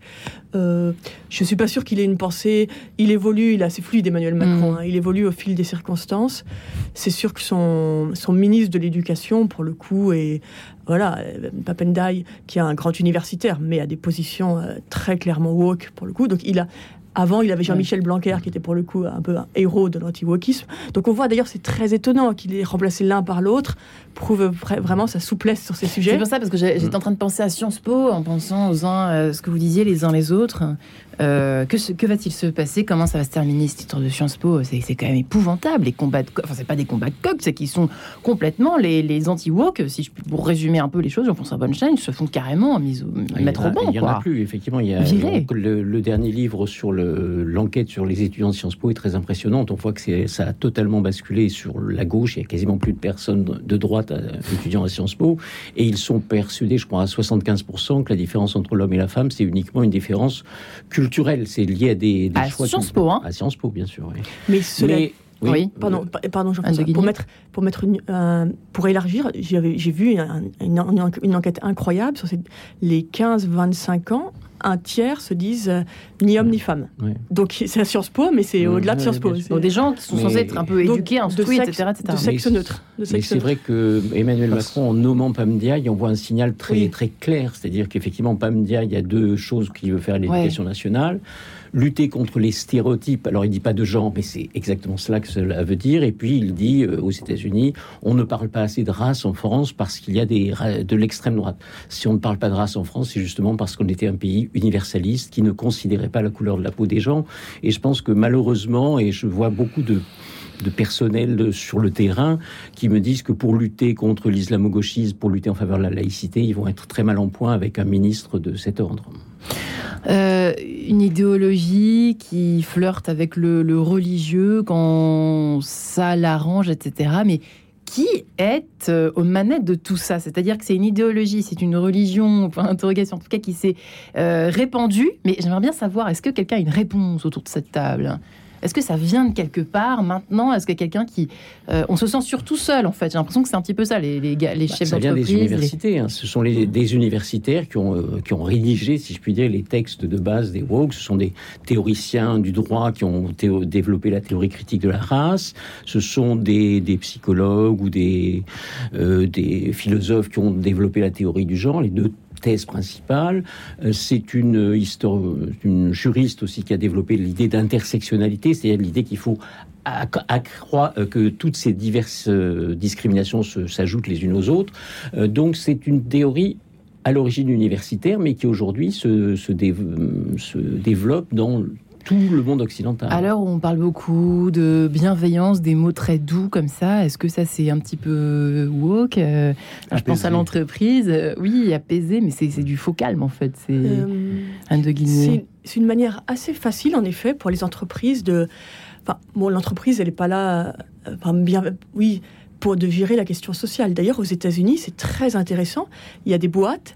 Euh, je suis pas sûr qu'il ait une pensée. Il évolue, il est assez fluide, Emmanuel Macron. Mm. Hein. il évolue au fil des circonstances. C'est sûr que son, son ministre de l'Éducation, pour le coup, est voilà, Papendai, qui est un grand universitaire, mais a des positions euh, très clairement woke pour le coup. Donc il a avant, il avait Jean-Michel Blanquer, qui était pour le coup un peu un héros de l'anti-wokisme. Donc on voit d'ailleurs, c'est très étonnant qu'il ait remplacé l'un par l'autre, prouve vraiment sa souplesse sur ces sujets. C'est pour ça, parce que j'étais mm. en train de penser à Sciences Po, en pensant aux uns, euh, ce que vous disiez les uns les autres. Euh, que, que va-t-il se passer? Comment ça va se terminer ce titre de Sciences Po? C'est quand même épouvantable. Les combats de enfin, c'est pas des combats de coq, c'est qu'ils sont complètement les, les anti-woke. Si je pour résumer un peu les choses, Jean-François Bonstein se font carrément mise, ah, mettre au banc. Il y en a plus, effectivement. Il y a le, dernier livre sur l'enquête sur les étudiants de Sciences Po est très impressionnante. On voit que ça a totalement basculé sur la gauche. Il y a quasiment plus de personnes de droite euh, étudiants à Sciences Po. Et ils sont persuadés, je crois, à 75% que la différence entre l'homme et la femme, c'est uniquement une différence culturelle culturel, c'est lié à des, à Sciences Po, hein. À Sciences Po, bien sûr. Oui. Mais, cela... oui, pardon, pardon, pour mettre, pour mettre, euh, pour élargir, j'ai vu une, une, enquête incroyable sur ces, les 15-25 ans un tiers se disent ni homme ni femme. Donc c'est à Sciences Po, mais c'est au-delà de Sciences Po. Donc des gens qui sont censés être un peu éduqués, instruits, etc., etc. De sexe neutre. Mais c'est vrai que Emmanuel Macron, en nommant Pamdia, il envoie un signal très, très clair. C'est-à-dire qu'effectivement, Pamdia, il y a deux choses qu'il veut faire à l'éducation nationale lutter contre les stéréotypes. Alors il dit pas de genre, mais c'est exactement cela que cela veut dire. Et puis il dit euh, aux États-Unis, on ne parle pas assez de race en France parce qu'il y a des, de l'extrême droite. Si on ne parle pas de race en France, c'est justement parce qu'on était un pays universaliste qui ne considérait pas la couleur de la peau des gens. Et je pense que malheureusement, et je vois beaucoup de de personnel sur le terrain qui me disent que pour lutter contre l'islamo-gauchisme, pour lutter en faveur de la laïcité, ils vont être très mal en point avec un ministre de cet ordre. Euh, une idéologie qui flirte avec le, religieux quand ça l'arrange, etc. Mais qui est euh, aux manettes de tout ça? C'est-à-dire que c'est une idéologie, c'est une religion, point interrogation en tout cas, qui s'est euh, répandue. Mais j'aimerais bien savoir, est-ce que quelqu'un a une réponse autour de cette table? Est-ce que ça vient de quelque part maintenant? Est-ce que quelqu'un qui... Euh, on se sent surtout seul, en fait? J'ai l'impression que c'est un petit peu ça, les, les, les bah, chefs d'entreprise. Ça vient des universités. Hein. Ce sont les, des universitaires qui ont, euh, qui ont rédigé, si je puis dire, les textes de base des woke. Ce sont des théoriciens du droit qui ont développé la théorie critique de la race. Ce sont des, des psychologues ou des, euh, des philosophes qui ont développé la théorie du genre. Les deux thèse principale. Euh, c'est une, une juriste aussi qui a développé l'idée d'intersectionnalité, c'est-à-dire l'idée qu'il faut accroître euh, que toutes ces diverses euh, discriminations s'ajoutent les unes aux autres. Donc c'est une théorie à l'origine universitaire, mais qui aujourd'hui se, se, développe dans tout le monde occidental. Alors, on parle beaucoup de bienveillance, des mots très doux comme ça. Est-ce que ça, c'est un petit peu woke euh, Je pense à l'entreprise. Euh, oui, apaisé, mais c'est du faux calme, en fait. C'est euh, un de guillemets. C'est une manière assez facile, en effet, pour les entreprises de... Enfin, bon, l'entreprise, elle n'est pas là... Enfin, bien... Oui, pour de virer la question sociale. D'ailleurs, aux États-Unis, c'est très intéressant. Il y a des boîtes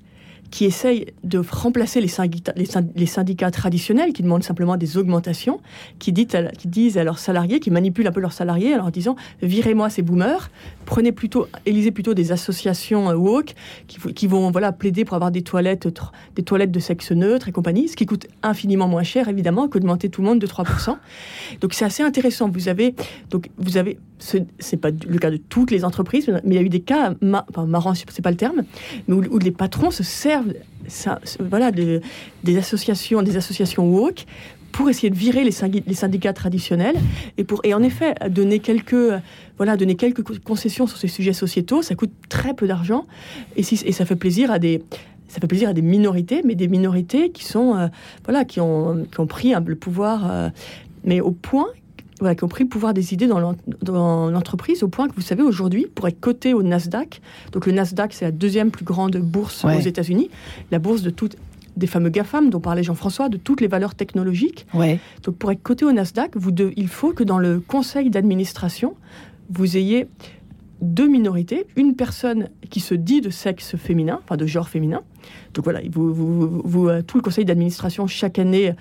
qui essayent de remplacer les syndicats, traditionnels qui demandent simplement des augmentations, qui, qui, disent à leurs salariés, qui manipulent un peu leurs salariés en leur disant virez-moi ces boomers, prenez plutôt, élisez plutôt des associations euh, woke qui, vont voilà plaider pour avoir des toilettes, des toilettes de sexe neutre et compagnie, ce qui coûte infiniment moins cher évidemment qu'augmenter tout le monde de 3%. donc c'est assez intéressant. Vous avez donc vous avez c'est pas le cas de toutes les entreprises, mais il y a eu des cas marrants, c'est pas le terme, où les patrons se servent ça, voilà, des associations, des associations woke pour essayer de virer les, syndicats traditionnels et pour et en effet donner quelques voilà donner quelques concessions sur ces sujets sociétaux. Ça coûte très peu d'argent et, si, ça fait plaisir à des ça fait plaisir à des minorités mais des minorités qui sont euh, voilà qui ont, qui ont pris le pouvoir euh, mais au point voilà, qui ont pris le pouvoir des idées dans l'entreprise au point que vous savez aujourd'hui, pour être coté au Nasdaq, donc le Nasdaq c'est la deuxième plus grande bourse aux États-Unis, la bourse de toutes des fameux GAFAM dont parlait Jean-François, de toutes les valeurs technologiques. Ouais. Donc pour être coté au Nasdaq, vous il faut que dans le conseil d'administration, vous ayez deux minorités, une personne qui se dit de sexe féminin, enfin de genre féminin. Donc voilà, vous, euh, tout le conseil d'administration chaque année,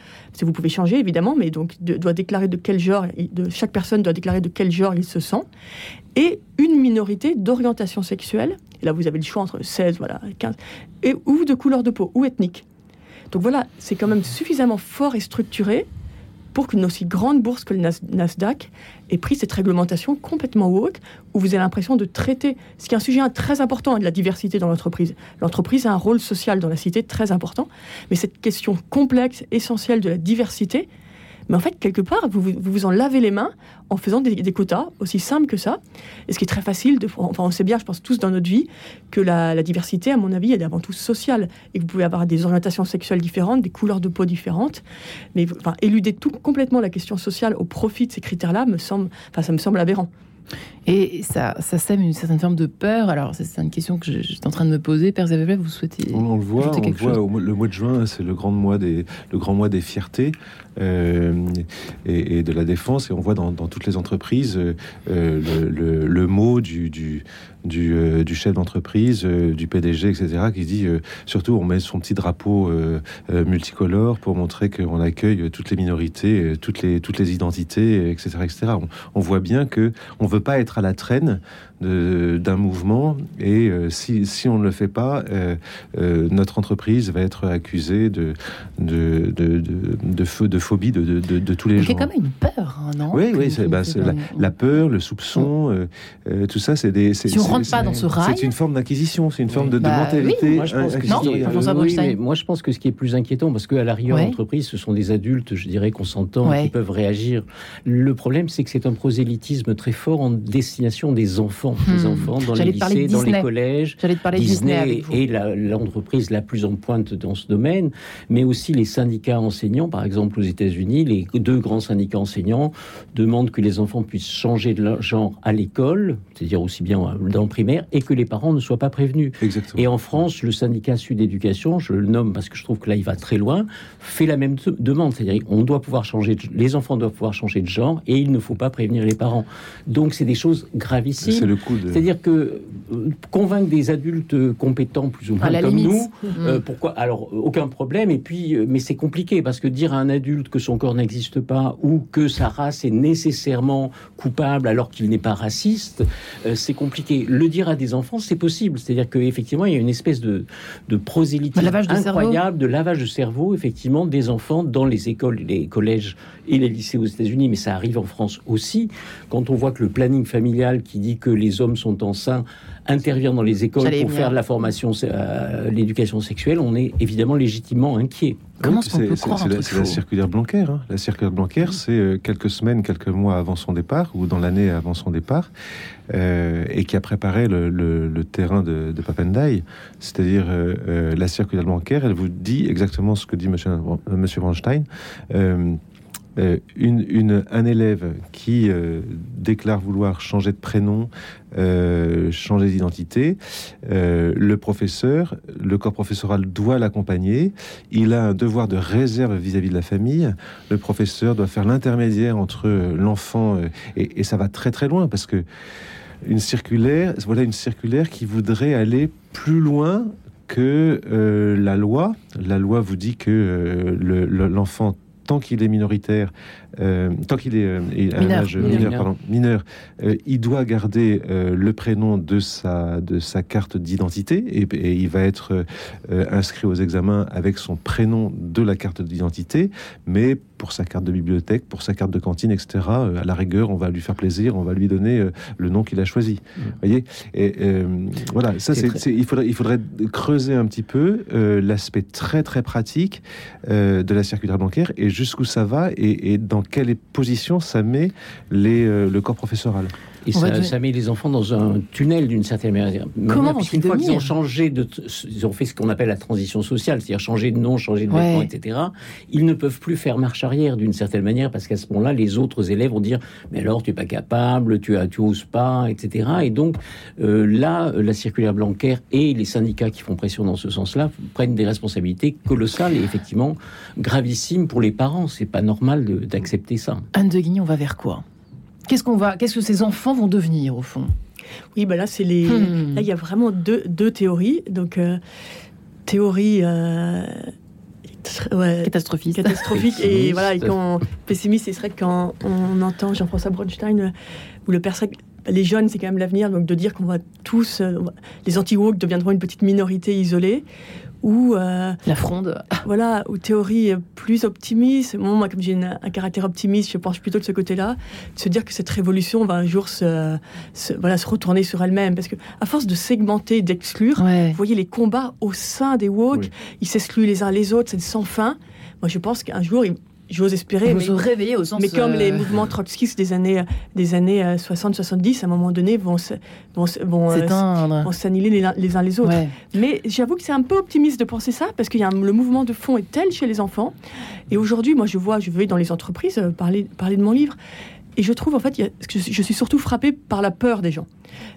vous pouvez changer évidemment, mais donc doit déclarer de quel genre, chaque personne doit déclarer de quel genre il se sent, et une minorité d'orientation sexuelle. Là, vous avez le choix entre 16, voilà, 15, et ou de couleur de peau ou ethnique. Donc voilà, c'est quand même suffisamment fort et structuré pour qu'une aussi grande bourse que le Nasdaq ait pris cette réglementation complètement woke, où vous avez l'impression de traiter, ce qui est un sujet très important de la diversité dans l'entreprise. L'entreprise a un rôle social dans la cité très important, mais cette question complexe, essentielle de la diversité, mais en fait, quelque part, vous vous, en lavez les mains en faisant des, quotas aussi simples que ça. Et ce qui est très facile, de, enfin, on sait bien, je pense tous dans notre vie, que la, diversité, à mon avis, est avant tout sociale. Et que vous pouvez avoir des orientations sexuelles différentes, des couleurs de peau différentes. Mais enfin, éluder tout complètement la question sociale au profit de ces critères-là, me semble, enfin, ça me semble aberrant. Et ça, ça sème une certaine forme de peur. Alors, c'est une question que je, suis en train de me poser. Père Zévelet, vous souhaitez. On, le voit, on le voit le mois de juin, c'est le grand mois des, le grand mois des fiertés euh, et, de la défense. Et on voit dans, toutes les entreprises euh, le, le, mot du, du du, du chef d'entreprise, du PDG, etc., qui dit surtout on met son petit drapeau multicolore pour montrer qu'on accueille toutes les minorités, toutes les, identités, etc. etc. On, on voit bien que on veut pas être à la traîne d'un mouvement et euh, si, si, on ne le fait pas, euh, euh, notre entreprise va être accusée de, de, de, de, de phobie de, de, tous les gens. C'est quand même une peur, hein, non Oui, oui, c'est bah, la, peur, le soupçon, tout ça, c'est des. Si on rentre pas dans ce rail. C'est une forme d'inquisition, c'est une forme de, bah, mentalité. Moi, je pense que moi, je pense que ce qui est plus inquiétant, parce qu'à l'arrière, l'entreprise, ce sont des adultes, je dirais, consentants, qui peuvent réagir. Le problème, c'est que c'est un prosélytisme très fort en destination des enfants des hmm. enfants dans les lycées, dans les collèges. J'allais te parler Disney, Disney est l'entreprise la, plus en pointe dans ce domaine, mais aussi les syndicats enseignants, par exemple aux États-Unis, les deux grands syndicats enseignants demandent que les enfants puissent changer de genre à l'école, c'est-à-dire aussi bien dans le primaire, et que les parents ne soient pas prévenus. Exactement. Et en France, le syndicat Sud Éducation, je le nomme parce que je trouve que là il va très loin, fait la même demande, c'est-à-dire on doit pouvoir changer, les enfants doivent pouvoir changer de genre et il ne faut pas prévenir les parents. Donc c'est des choses gravissimes. C'est-à-dire que euh, convaincre des adultes compétents, plus ou moins comme nous, euh, pourquoi? Alors, aucun problème. Et puis, euh, mais c'est compliqué parce que dire à un adulte que son corps n'existe pas ou que sa race est nécessairement coupable alors qu'il n'est pas raciste, c'est compliqué. Le dire à des enfants, c'est possible. C'est-à-dire qu'effectivement, il y a une espèce de, de prosélytisme incroyable, de lavage de cerveau, effectivement, des enfants dans les écoles, les collèges et les lycées aux États-Unis, mais ça arrive en France aussi. Quand on voit que le planning familial qui dit que les hommes sont enceints intervient dans les écoles pour faire de la formation, euh, l'éducation sexuelle, on est évidemment légitimement inquiet. Comment est-ce qu'on peut croire C'est la, la, circulaire Blanquer. Hein. La circulaire Blanquer, c'est euh, quelques semaines, quelques mois avant son départ, ou dans l'année avant son départ, euh, et qui a préparé le, terrain de, de Papendai. C'est-à-dire, la circulaire Blanquer, elle vous dit exactement ce que dit Monsieur, monsieur Bronstein. Euh, un élève qui euh, déclare vouloir changer de prénom, euh, changer d'identité, le professeur, le corps professoral doit l'accompagner. Il a un devoir de réserve vis-à-vis de la famille. Le professeur doit faire l'intermédiaire entre l'enfant et, ça va très très loin parce que une circulaire, voilà une circulaire qui voudrait aller plus loin que la loi. La loi vous dit que l'enfant tant qu'il est minoritaire, euh, tant qu'il est euh, mineur, âge mineur, pardon, mineur euh, il doit garder le prénom de sa, de sa carte d'identité et, il va être inscrit aux examens avec son prénom de la carte d'identité, mais pour sa carte de bibliothèque, pour sa carte de cantine, etc. à la rigueur, on va lui faire plaisir, on va lui donner le nom qu'il a choisi. Mmh. voyez? Et voilà, ça, c'est, il, faudrait, il faudrait creuser un petit peu l'aspect très très pratique de la circulaire bancaire et jusqu'où ça va et, et dans quelle position ça met euh, le corps professoral? Et ça, met les enfants dans un tunnel d'une certaine manière. Comment Puisqu'une fois qu'ils ont changé de, ils ont fait ce qu'on appelle la transition sociale, c'est-à-dire changer de nom, changer de vêtements, etc. Ils ne peuvent plus faire marche arrière d'une certaine manière parce qu'à ce moment-là, les autres élèves vont dire mais alors tu es pas capable, tu as, tu oses pas, etc. Et donc euh, là, la circulaire Blanquer et les syndicats qui font pression dans ce sens-là prennent des responsabilités colossales et effectivement gravissimes pour les parents. C'est pas normal d'accepter ça. Anne de Guignon, on va vers quoi? Qu'est-ce qu'on va, qu'est-ce que ces enfants vont devenir au fond? Oui, ben là c'est les, hmm. là il y a vraiment deux, deux théories. Donc euh, théorie euh, catastrophique, catastrophique et voilà, et quand pessimiste, ce serait quand on entend Jean-François Bronstein euh, ou le père les jeunes, c'est quand même l'avenir, donc de dire qu'on va tous, les anti-woke deviendront une petite minorité isolée, ou euh, la fronde. Voilà, ou théorie plus optimiste. Moi, comme j'ai un caractère optimiste, je pense plutôt de ce côté-là, de se dire que cette révolution va un jour se, voilà, se retourner sur elle-même. Parce que à force de segmenter, d'exclure, vous voyez les combats au sein des woke, ils s'excluent les uns les autres, c'est sans fin. Moi, je pense qu'un jour, j'ose espérer. mais, au sens. Mais comme les euh, mouvements trotskistes des années, des années 60-70, euh, à un moment donné, vont, vont, vont, euh, vont s'annihiler les, uns les autres. Mais j'avoue que c'est un peu optimiste de penser ça, parce que y a le mouvement de fond est tel chez les enfants. Et aujourd'hui, moi, je vois, je vais dans les entreprises parler, parler de mon livre. Et je trouve, en fait, je suis surtout frappée par la peur des gens.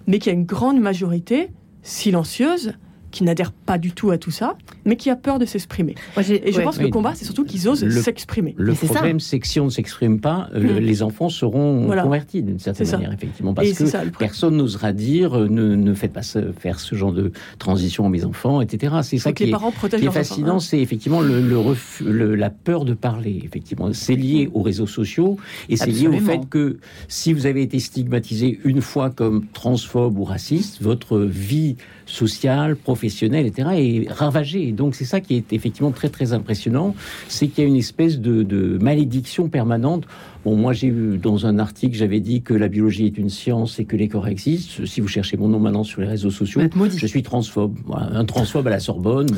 Mais qu'il y a une grande majorité silencieuse qui n'adhère pas du tout à tout ça, mais qui a peur de s'exprimer. Et je pense que le combat, c'est surtout qu'ils osent s'exprimer. Le problème, c'est que si on ne s'exprime pas, euh, mm. les enfants seront convertis d'une certaine manière, effectivement, parce que personne n'osera dire euh, ne, ne faites pas faire ce genre de transition à mes enfants, etc. C'est ça qui, les est, parents qui est fascinant, hein. c'est effectivement le, le, la peur de parler. Effectivement, c'est lié aux réseaux sociaux et c'est lié au fait que si vous avez été stigmatisé une fois comme transphobe ou raciste, votre vie sociale, professionnelle, etc., est ravagée. donc c'est ça qui est effectivement très très impressionnant, c'est qu'il y a une espèce de, de malédiction permanente Bon, moi, j'ai eu dans un article, j'avais dit que la biologie est une science et que les corps existent. Si vous cherchez mon nom maintenant sur les réseaux sociaux, je suis transphobe. un transphobe à la Sorbonne.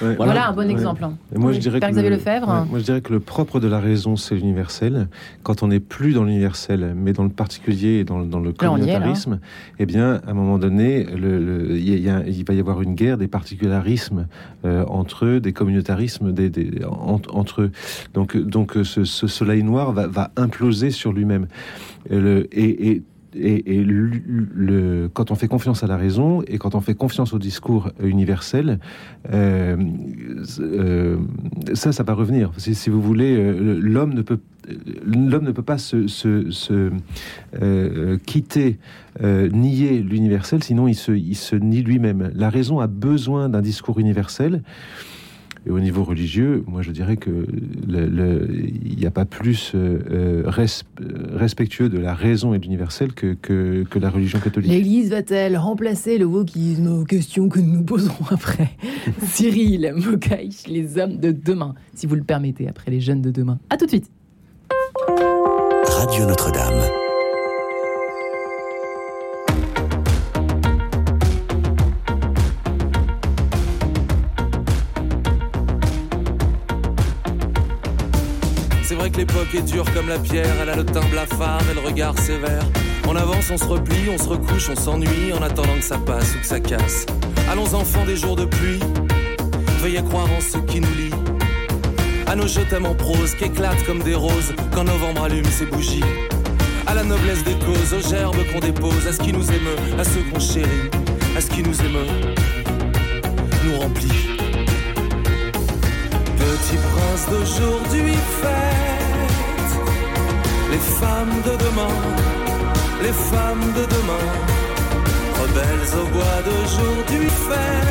voilà. un bon exemple. Moi, je dirais que le, Lefebvre. moi, je dirais que le propre de la raison, c'est l'universel. Quand on n'est plus dans l'universel, mais dans le particulier et dans, le communautarisme, eh bien, à un moment donné, le, il, va y avoir une guerre des particularismes euh, entre eux, des communautarismes des, entre eux. Donc, donc ce, soleil noir va, va imploser sur lui-même. Et, et, et, le, quand on fait confiance à la raison et quand on fait confiance au discours universel, euh, euh, ça, ça va revenir. Si, vous voulez, euh, l'homme ne peut l'homme ne peut pas se, se, quitter, nier l'universel, sinon il se, il se nie lui-même. La raison a besoin d'un discours universel. Et au niveau religieux, moi je dirais que il n'y a pas plus euh, euh, respectueux de la raison et de l'universel que, que, que, la religion catholique. L'Église va-t-elle remplacer le wokisme aux questions que nous nous poserons après Cyril Mokaïch, les hommes de demain, si vous le permettez, après les jeunes de demain. A tout de suite. Radio Notre-Dame. L'époque est dure comme la pierre, elle a le teint blafard et le regard sévère. On avance, on se replie, on se recouche, on s'ennuie en attendant que ça passe ou que ça casse. Allons enfants des jours de pluie, veuillez croire en ce qui nous lie. À nos jeux en prose qui éclatent comme des roses quand novembre allume ses bougies. À la noblesse des causes, aux gerbes qu'on dépose, à ce qui nous émeut, à ceux qu'on chérit, à ce qui nous émeut, nous remplit. Petit prince d'aujourd'hui fait les femmes de demain, les femmes de demain, rebelles au bois d'aujourd'hui faites.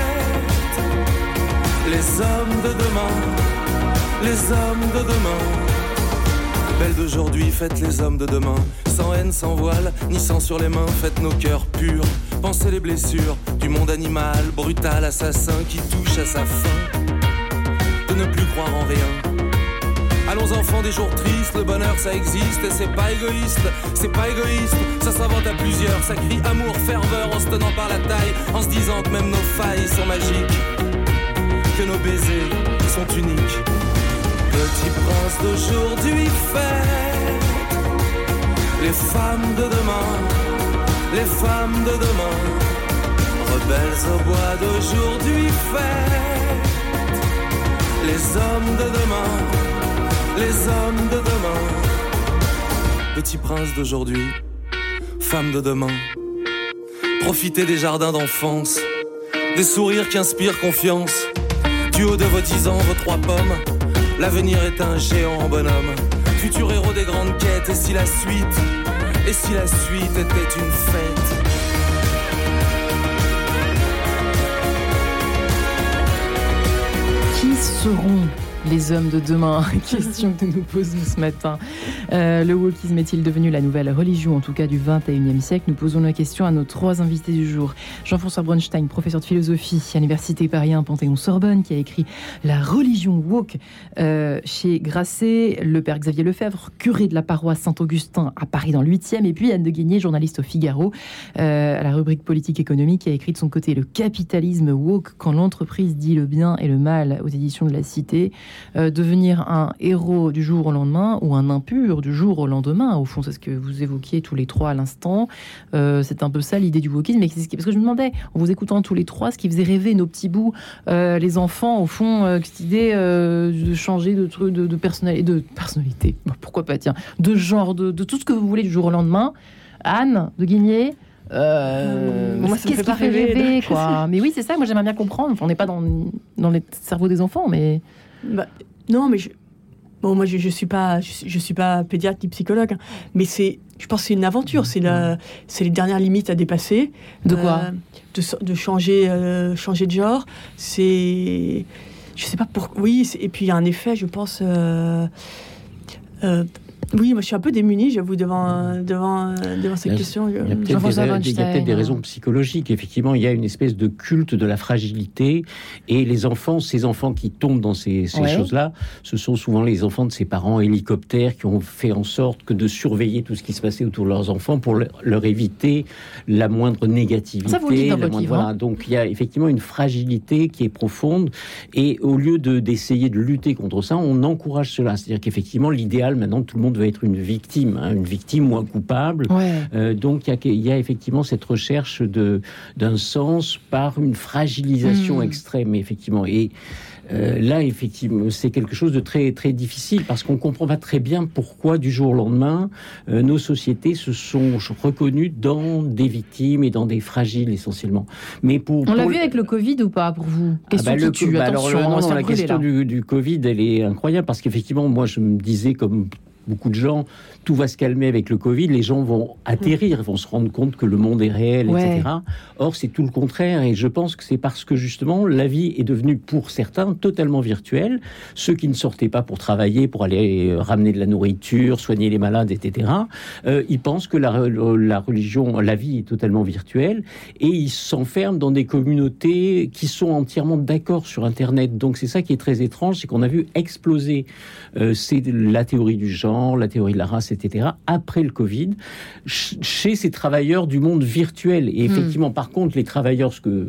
Les hommes de demain, les hommes de demain. Belles d'aujourd'hui, faites les hommes de demain. Sans haine, sans voile, ni sang sur les mains, faites nos cœurs purs. Pensez les blessures du monde animal, brutal, assassin qui touche à sa fin. De ne plus croire en rien Allons enfants des jours tristes, le bonheur ça existe et c'est pas égoïste, c'est pas égoïste, ça s'invente à plusieurs, ça crie amour, ferveur en se tenant par la taille, en se disant que même nos failles sont magiques, que nos baisers sont uniques. Petit prince d'aujourd'hui fait les femmes de demain, les femmes de demain, rebelles au bois d'aujourd'hui fait les hommes de demain les hommes de demain. Petit prince d'aujourd'hui, femme de demain. Profitez des jardins d'enfance, des sourires qui inspirent confiance. Du haut de vos dix ans, vos trois pommes, l'avenir est un géant bonhomme. Futur héros des grandes quêtes, et si la suite, et si la suite était une fête Qui seront les hommes de demain Question que nous posons ce matin. Euh, le wokisme est-il devenu la nouvelle religion, en tout cas du 21e siècle? Nous posons la question à nos trois invités du jour. Jean-François Bronstein, professeur de philosophie à l'Université Paris Panthéon-Sorbonne, qui a écrit La religion woke euh, chez Grasset, le père Xavier Lefebvre, curé de la paroisse Saint-Augustin à Paris dans le 8e, et puis Anne de Guigné, journaliste au Figaro, euh, à la rubrique politique économique, qui a écrit de son côté Le capitalisme woke, quand l'entreprise dit le bien et le mal aux éditions de la Cité. Euh, devenir un héros du jour au lendemain ou un impur du jour au lendemain. Au fond, c'est ce que vous évoquiez tous les trois à l'instant. Euh, c'est un peu ça l'idée du wokisme. Mais parce que je me demandais, en vous écoutant tous les trois, ce qui faisait rêver nos petits bouts, euh, les enfants, au fond, cette idée de changer de, de, de, personnalité, de personnalité, pourquoi pas, tiens, de genre, de, de tout ce que vous voulez du jour au lendemain. Anne de Guigné, Euh, moi, ça me fait pas rêver, quoi? mais oui, c'est ça. Moi, j'aimerais bien comprendre. on n'est pas dans, dans les cerveaux des enfants, mais. Bah, non, mais je, bon, moi, je, je suis pas, je, suis pas pédiatre ni psychologue, hein. mais c'est, je pense, que c'est une aventure. C'est la, c'est les dernières limites à dépasser. De quoi de, de, changer, changer de genre. C'est, je sais pas pour. Oui, et puis il y a un effet, je pense. Oui, moi je suis un peu démunie, j'avoue, devant, devant, devant cette question. Il y a peut-être des, raisons psychologiques. Effectivement, il y a une espèce de culte de la fragilité. Et les enfants, ces enfants qui tombent dans ces, choses-là, ce sont souvent les enfants de ces parents hélicoptères qui ont fait en sorte que de surveiller tout ce qui se passait autour de leurs enfants pour leur, éviter la moindre négativité. Ça vous le dans votre livre, voilà. Donc il y a effectivement une fragilité qui est profonde. Et au lieu d'essayer de lutter contre ça, on encourage cela. C'est-à-dire qu'effectivement, l'idéal maintenant, tout le monde veut être une victime, hein, une victime moins coupable. Euh, donc il y, a effectivement cette recherche d'un sens par une fragilisation hmm. extrême, effectivement. Et euh, là, effectivement, c'est quelque chose de très très difficile parce qu'on comprend pas très bien pourquoi du jour au lendemain euh, nos sociétés se sont reconnues dans des victimes et dans des fragiles essentiellement. Mais pour on l'a vu avec le Covid ou pas pour vous? Ah bah, Question bah, alors, la question du, du, Covid, elle est incroyable parce qu'effectivement, moi, je me disais comme beaucoup de gens, tout va se calmer avec le Covid, les gens vont atterrir, vont se rendre compte que le monde est réel, etc. Or, c'est tout le contraire, et je pense que c'est parce que justement, la vie est devenue pour certains totalement virtuelle. Ceux qui ne sortaient pas pour travailler, pour aller euh, ramener de la nourriture, soigner les malades, etc., euh, ils pensent que la, la religion, la vie est totalement virtuelle, et ils s'enferment dans des communautés qui sont entièrement d'accord sur Internet. Donc, c'est ça qui est très étrange, c'est qu'on a vu exploser euh, c'est la théorie du genre, la théorie de la race, etc., après le Covid, chez ces travailleurs du monde virtuel. Et hmm. effectivement, par contre, les travailleurs, ce que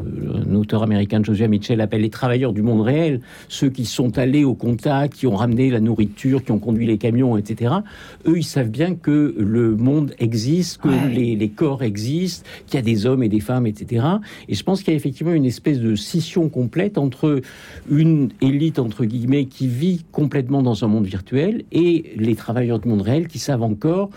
un auteur américain, Joshua Mitchell, appelle les travailleurs du monde réel, ceux qui sont allés au contact, qui ont ramené la nourriture, qui ont conduit les camions, etc., eux, ils savent bien que le monde existe, que les, les, corps existent, qu'il y a des hommes et des femmes, etc. Et je pense qu'il y a effectivement une espèce de scission complète entre une élite, entre guillemets, qui vit complètement dans un monde virtuel et les travailleurs du monde réel qui savent encore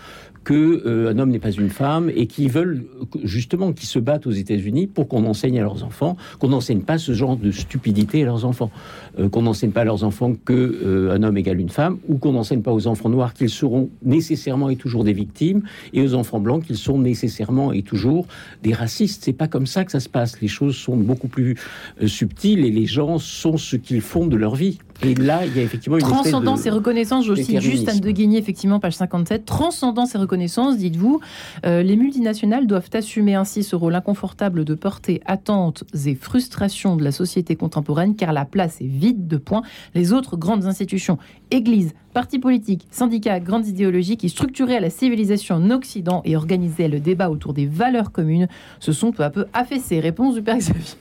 que euh, un homme n'est pas une femme et qui veulent justement qui se battent aux États-Unis pour qu'on enseigne à leurs enfants, qu'on n'enseigne pas ce genre de stupidité à leurs enfants, euh, qu'on n'enseigne pas à leurs enfants que euh, un homme égale une femme, ou qu'on n'enseigne pas aux enfants noirs qu'ils seront nécessairement et toujours des victimes, et aux enfants blancs qu'ils sont nécessairement et toujours des racistes. C'est pas comme ça que ça se passe. Les choses sont beaucoup plus subtiles et les gens sont ce qu'ils font de leur vie. Et là, il y a effectivement une Transcendance et reconnaissance, je cite juste Anne de Guigny, effectivement, page 57. Transcendance et reconnaissance, dites-vous, euh, les multinationales doivent assumer ainsi ce rôle inconfortable de porter attentes et frustrations de la société contemporaine, car la place est vide de points. Les autres grandes institutions, églises, partis politiques, syndicats, grandes idéologies qui structuraient la civilisation en Occident et organisaient le débat autour des valeurs communes, se sont peu à peu affaissés. Réponse du Père Xavier.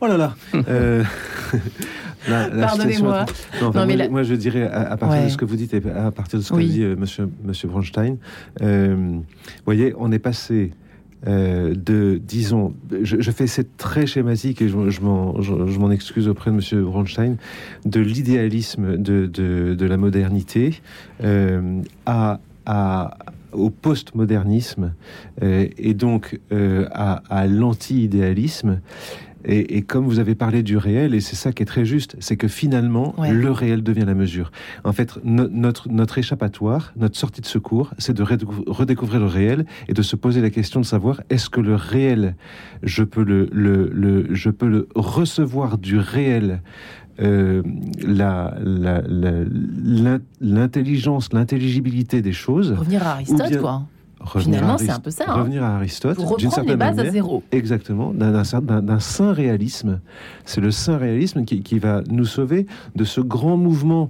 Oh là là euh, Pardonnez-moi. moi, je dirais, à, partir de ce que vous dites et à partir de ce que dit euh, monsieur, monsieur Bronstein, euh, vous voyez, on est passé de, disons, je, fais c'est très schématique et je, je m'en excuse auprès de Monsieur Bronstein, de l'idéalisme de, de, de, la modernité à, à, au postmodernisme et donc à, à l'anti-idéalisme. Et, comme vous avez parlé du réel, et c'est ça qui est très juste, c'est que finalement, le réel devient la mesure. En fait, notre, notre échappatoire, notre sortie de secours, c'est de redécouvrir le réel et de se poser la question de savoir est-ce que le réel, je peux le, le, je peux le recevoir du réel euh, l'intelligence, l'intelligibilité des choses. Revenir à Aristote, quoi. Finalement, c'est un peu ça. Hein. Revenir à Aristote. Reprendre les bases à zéro. Exactement, d'un saint réalisme. C'est le saint réalisme qui, qui, va nous sauver de ce grand mouvement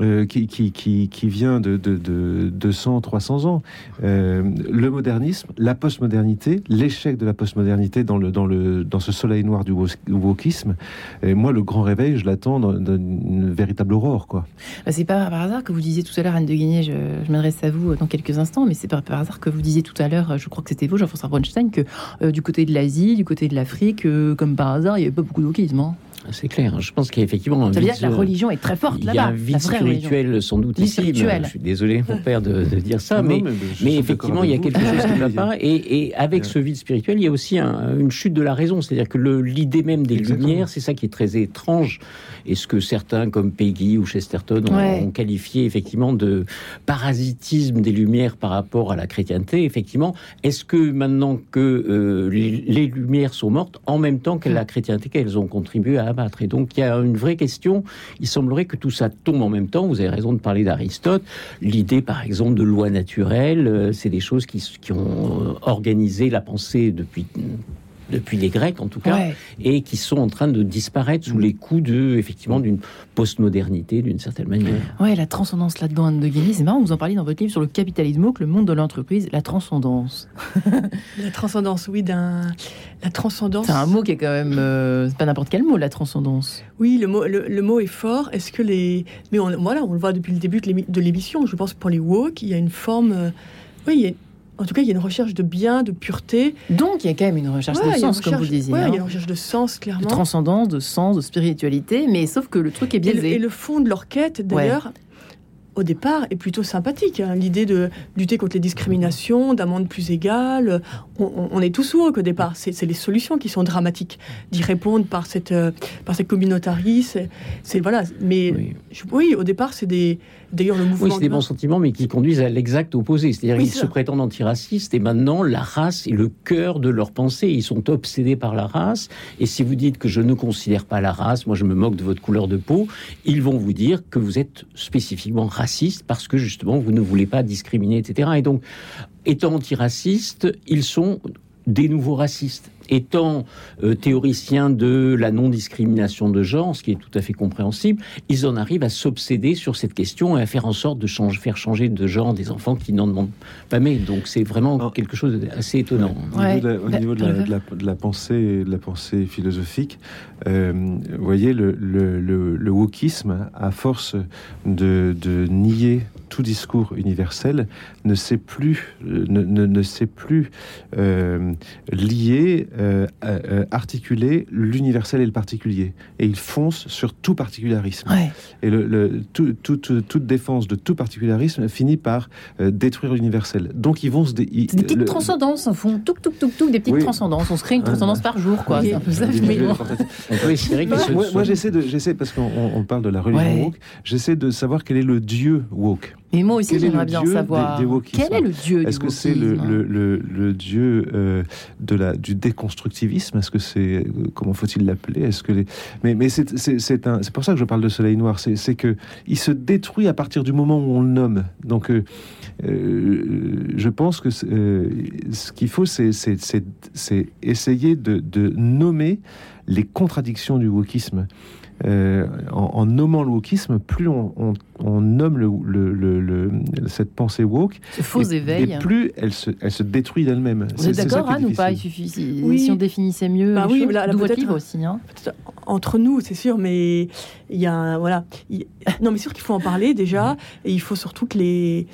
euh, qui, qui, qui, vient de, de, de 200, 300 ans. Euh, le modernisme, la postmodernité, l'échec de la postmodernité dans, le, dans, le, dans ce soleil noir du wokisme. Et moi, le grand réveil, je l'attends dans, une véritable aurore. quoi. Bah, c'est pas par hasard que vous disiez tout à l'heure, Anne de Guigné, je, je m'adresse à vous dans quelques instants, mais c'est pas par hasard que vous disiez tout à l'heure, je crois que c'était vous, Jean-François Bronstein, que euh, du côté de l'Asie, du côté de l'Afrique, comme par hasard, il n'y avait pas beaucoup de wokisme. Hein. C'est clair. Je pense qu'il y a effectivement un Ça veut dire que la religion est très forte là-bas. Il y a un vide spirituel sans doute ici. Je suis désolé, mon père, de, dire ça, mais, mais, effectivement, il y a quelque chose qui ne va pas. Et, avec ce vide spirituel, il y a aussi une chute de la raison. C'est-à-dire que l'idée même des Lumières, c'est ça qui est très étrange. Et ce que certains, comme Peggy ou Chesterton, ont, qualifié effectivement de parasitisme des Lumières par rapport à la chrétienté. Effectivement, est-ce que maintenant que euh, les, Lumières sont mortes, en même temps que la chrétienté qu'elles ont contribué à Et donc, il y a une vraie question. Il semblerait que tout ça tombe en même temps. Vous avez raison de parler d'Aristote. L'idée, par exemple, de loi naturelle, euh, c'est des choses qui, qui ont organisé la pensée depuis depuis les Grecs en tout cas, et qui sont en train de disparaître sous les coups de, effectivement, d'une postmodernité d'une certaine manière. Ouais, la transcendance là-dedans, Anne de Guény, c'est marrant, vous en parlez dans votre livre sur le capitalisme, que le monde de l'entreprise, la transcendance. la transcendance, oui, d'un. La transcendance. C'est un mot qui est quand même. Euh, c'est pas n'importe quel mot, la transcendance. Oui, le mot, le, mot est fort. Est-ce que les. Mais on, voilà, on le voit depuis le début de l'émission. Je pense que pour les woke, il y a une forme. Euh, oui, il y a en tout cas, il y a une recherche de bien, de pureté. Donc, il y a quand même une recherche de sens, comme vous disiez. Oui, il y a hein. une recherche de sens, clairement. De transcendance, de sens, de spiritualité, mais sauf que le truc est biaisé. Et le, fond de leur quête, d'ailleurs, au départ, est plutôt sympathique. Hein. L'idée de lutter contre les discriminations, d'un monde plus égal. On, est tous sourds au départ. C'est les solutions qui sont dramatiques. D'y répondre par cette, euh, par cette communautarie. C'est voilà. Mais oui, au départ, c'est des. D'ailleurs, le mouvement. Oui, c'est des bons sentiments, mais qui conduisent à l'exact opposé. C'est-à-dire qu'ils se prétendent antiracistes et maintenant, la race est le cœur de leur pensée. Ils sont obsédés par la race. Et si vous dites que je ne considère pas la race, moi je me moque de votre couleur de peau, ils vont vous dire que vous êtes spécifiquement raciste raciste parce que justement vous ne voulez pas discriminer, etc. Et donc, étant antiracistes, ils sont des nouveaux racistes. Étant euh, théoriciens de la non-discrimination de genre, ce qui est tout à fait compréhensible, ils en arrivent à s'obséder sur cette question et à faire en sorte de faire changer de genre des enfants qui n'en demandent pas mais. Donc c'est vraiment quelque chose d'assez étonnant. Au niveau, de, la, pensée, de la pensée philosophique, euh, vous voyez, le, le, wokisme, à force de, de nier tout discours universel ne sait plus, ne, ne, sait plus euh, lier, euh, euh, articuler l'universel et le particulier. Et il fonce sur tout particularisme. Et le, tout, toute défense de tout particularisme finit par détruire l'universel. Donc ils vont se... des petites transcendances, en fond. Tout, tout, tout, tout, des petites transcendances. On se crée une transcendance par jour, quoi. C'est un peu ça. Moi, j'essaie de... J'essaie, parce qu'on parle de la religion woke, j'essaie de savoir quel est le dieu woke. Et moi aussi, j'aimerais bien savoir quel est le dieu Est-ce que c'est le, le, le, dieu euh, de la, du déconstructivisme? Est-ce que c'est euh, comment faut-il l'appeler? Est-ce que les... mais mais c'est c'est pour ça que je parle de Soleil Noir. C'est que il se détruit à partir du moment où on le nomme. Donc euh, je pense que ce qu'il faut, c'est essayer de, de nommer les contradictions du wokisme. Euh, en, nommant le wokisme, plus on, nomme le, cette pensée woke, faux et, éveil. et plus elle se, elle se détruit d'elle-même. Vous êtes d'accord, Anne, ou pas Il suffit si, on définissait mieux. Bah oui, là, votre livre aussi. Hein? Entre nous, c'est sûr, mais il y a voilà. non, mais sûr qu'il faut en parler déjà, et il faut surtout que les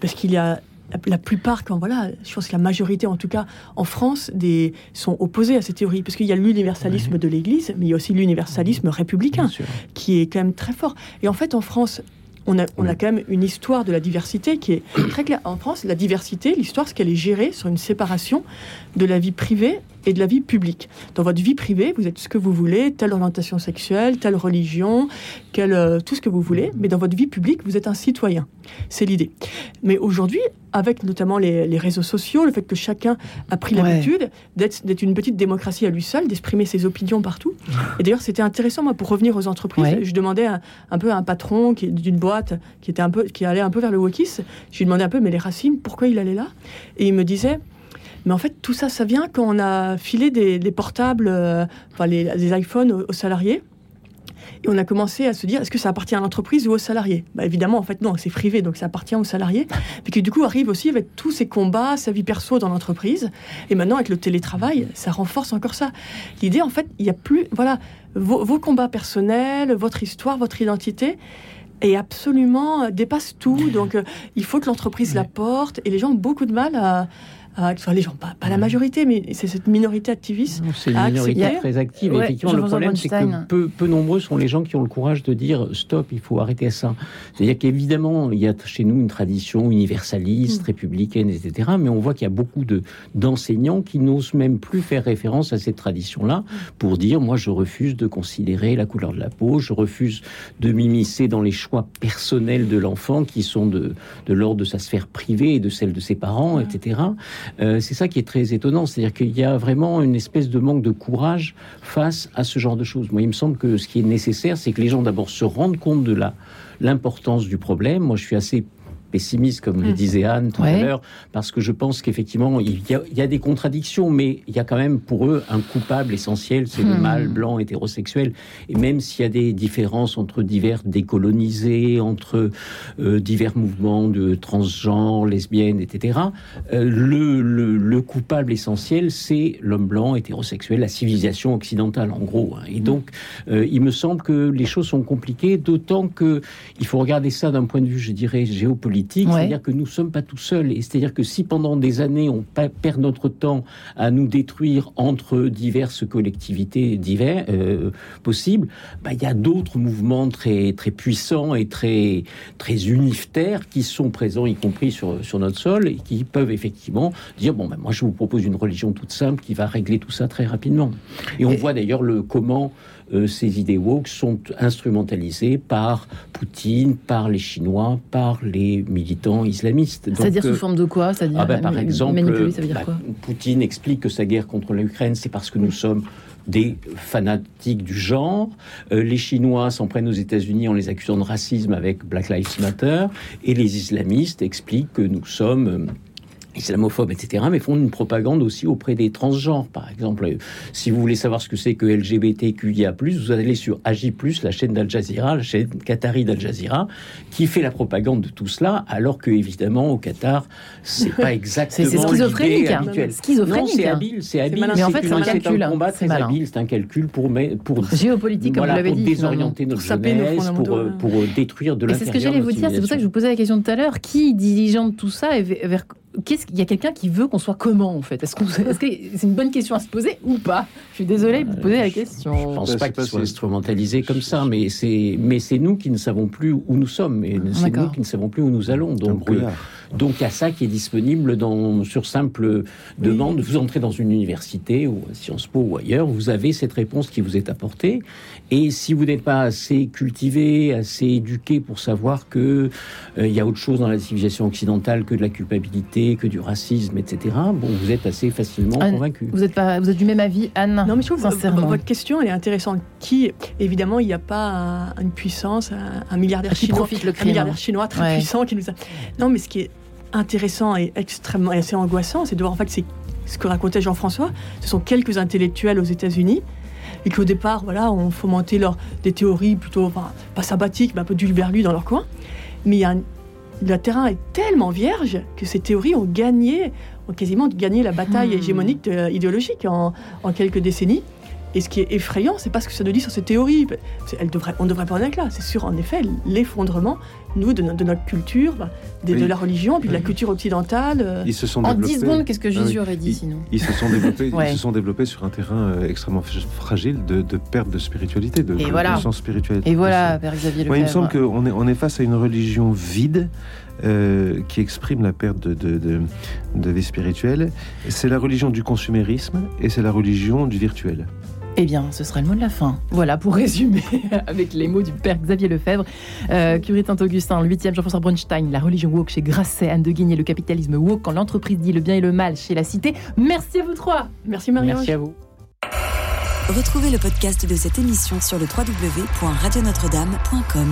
parce qu'il y a la, plupart, quand voilà, je pense que la majorité, en tout cas en France, des, sont opposés à ces théories, parce qu'il y a l'universalisme de l'Église, mais il y a aussi l'universalisme républicain, qui est quand même très fort. Et en fait, en France, on a, on a, quand même une histoire de la diversité qui est très claire. En France, la diversité, l'histoire, c'est qu'elle est gérée sur une séparation de la vie privée et de la vie publique. Dans votre vie privée, vous êtes ce que vous voulez, telle orientation sexuelle, telle religion, quelle, euh, tout ce que vous voulez, mais dans votre vie publique, vous êtes un citoyen. C'est l'idée. Mais aujourd'hui, avec notamment les, réseaux sociaux, le fait que chacun a pris l'habitude d'être une petite démocratie à lui seul, d'exprimer ses opinions partout. Et d'ailleurs, c'était intéressant, moi, pour revenir aux entreprises, je demandais un, peu à un patron d'une boîte qui, était un peu, qui allait un peu vers le wokis, je lui demandais un peu, mais les racines, pourquoi il allait là? Et il me disait, mais en fait, tout ça, ça vient quand on a filé des, portables, euh, enfin les, iPhones aux, salariés. Et on a commencé à se dire, est-ce que ça appartient à l'entreprise ou aux salariés? Bah, Évidemment, en fait, non, c'est privé, donc ça appartient aux salariés. Mais qui, du coup, arrive aussi avec tous ces combats, sa vie perso dans l'entreprise. Et maintenant, avec le télétravail, ça renforce encore ça. L'idée, en fait, il n'y a plus, voilà, vos, combats personnels, votre histoire, votre identité, et absolument euh, dépasse tout. Donc, euh, il faut que l'entreprise la porte. Et les gens ont beaucoup de mal à, enfin les gens, pas, la majorité, mais c'est cette minorité activiste. C'est une minorité très active. effectivement, le problème, c'est que peu, peu, nombreux sont les gens qui ont le courage de dire stop, il faut arrêter ça. C'est-à-dire qu'évidemment, il y a chez nous une tradition universaliste, mm. républicaine, etc. Mais on voit qu'il y a beaucoup de, d'enseignants qui n'osent même plus faire référence à cette tradition-là pour dire moi, je refuse de considérer la couleur de la peau, je refuse de m'immiscer dans les choix personnels de l'enfant qui sont de, de l'ordre de sa sphère privée et de celle de ses parents, etc. Euh, c'est ça qui est très étonnant, c'est-à-dire qu'il y a vraiment une espèce de manque de courage face à ce genre de choses. Moi, il me semble que ce qui est nécessaire, c'est que les gens d'abord se rendent compte de la l'importance du problème. Moi, je suis assez pessimiste, comme le mm. disait Anne tout à l'heure, parce que je pense qu'effectivement, il, y a des contradictions, mais il y a quand même pour eux un coupable essentiel, c'est le mm. mâle blanc hétérosexuel. Et même s'il y a des différences entre divers décolonisés, entre euh, divers mouvements de transgenres, lesbiennes, etc., euh, le, le, coupable essentiel, c'est l'homme blanc hétérosexuel, la civilisation occidentale, en gros. Hein. Et donc, euh, il me semble que les choses sont compliquées, d'autant que il faut regarder ça d'un point de vue, je dirais, géopolitique c'est-à-dire que nous ne sommes pas tout seuls. Et c'est-à-dire que si pendant des années on perd notre temps à nous détruire entre diverses collectivités divers, euh, possibles, bah, il y a d'autres mouvements très, très puissants et très, très unitaires qui sont présents, y compris sur, sur notre sol, et qui peuvent effectivement dire, bon, ben moi je vous propose une religion toute simple qui va régler tout ça très rapidement. Et on voit d'ailleurs le comment ces idées woke sont instrumentalisées par Poutine, par les Chinois, par les militants islamistes. C'est-à-dire sous euh, forme de quoi? Ah bah, Par exemple, bah, Poutine explique que sa guerre contre l'Ukraine, c'est parce que nous sommes des fanatiques du genre. Euh, les Chinois s'en prennent aux États-Unis en les accusant de racisme avec Black Lives Matter. Et les islamistes expliquent que nous sommes islamophobes, etc., mais font une propagande aussi auprès des transgenres. Par exemple, si vous voulez savoir ce que c'est que LGBTQIA+, vous allez sur AJ+, la chaîne d'Al Jazeera, la chaîne qatari d'Al Jazeera, qui fait la propagande de tout cela, alors que évidemment au Qatar, c'est pas exactement c'est schizophrénique, hein. Non, c'est hein. habile, c'est habile. Mais en fait, c'est un calcul. un combat très habile, c'est un calcul pour pour géopolitique, comme vous l'avez dit, désorienter notre jeunesse, pour, euh, pour détruire de l'intérieur. C'est ce que j'allais vous dire. C'est pour ça que je vous posais la question tout à l'heure. Qui diligente tout ça et vers qu'est-ce qu'il y a quelqu'un qui veut qu'on soit comment en fait? Est-ce que c'est une bonne question à se poser ou pas? Je suis désolé de vous poser la question. Je pense pas qu'il soit instrumentalisé comme ça, mais c'est mais c'est nous qui ne savons plus où nous sommes et c'est nous qui ne savons plus où nous allons. Donc euh, donc à ça qui est disponible dans sur simple demande. Vous entrez dans une université ou à Sciences Po ou ailleurs, vous avez cette réponse qui vous est apportée. Et si vous n'êtes pas assez cultivé, assez éduqué pour savoir que euh, il y a autre chose dans la civilisation occidentale que de la culpabilité que du racisme, etc., bon, vous êtes assez facilement convaincu. Vous êtes, pas, vous êtes du même avis, Anne Non, mais je trouve sincèrement. votre question elle est intéressante. Qui, évidemment, il n'y a pas une puissance, un, milliardaire chinois, profite le un milliardaire chinois très puissant qui nous a. Non, mais ce qui est intéressant et extrêmement et assez angoissant, c'est de voir en fait c'est ce que racontait Jean-François. Ce sont quelques intellectuels aux États-Unis et qui au départ, voilà, ont fomenté leur, des théories plutôt, pas sabbatiques, mais un peu d'ulverlu dans leur coin. Mais il y a un, le terrain est tellement vierge que ces théories ont gagné, ont quasiment gagné la bataille hmm. hégémonique euh, idéologique en, quelques décennies. Et ce qui est effrayant, c'est pas ce que ça nous dit sur ces théories. Elle devrait, on ne devrait pas en être là. C'est sur, en effet, l'effondrement, nous, de, notre culture, bah, de, la religion, puis de la culture occidentale. Euh. Ils se sont en 10 secondes, qu'est-ce que Jésus ah aurait dit sinon ils, se sont développés, ils se sont développés sur un terrain euh, extrêmement fragile de, perte de spiritualité, de connaissance spirituelle. Et voilà, Père Xavier Il me semble qu'on est, on est face à une religion vide. Euh, qui exprime la perte de, de, de vie spirituelle. C'est la religion du consumérisme et c'est la religion du virtuel. Eh bien, ce sera le mot de la fin. Voilà, pour résumer, avec les mots du père Xavier Lefebvre, euh, curé Saint-Augustin, le 8e Jean-François Brunstein, la religion woke chez Grasset, Anne de Guigné, le capitalisme woke quand l'entreprise dit le bien et le mal chez la cité. Merci à vous trois. Merci Marie. Merci à vous. Retrouvez le podcast de cette émission sur le www.radionotre-dame.com.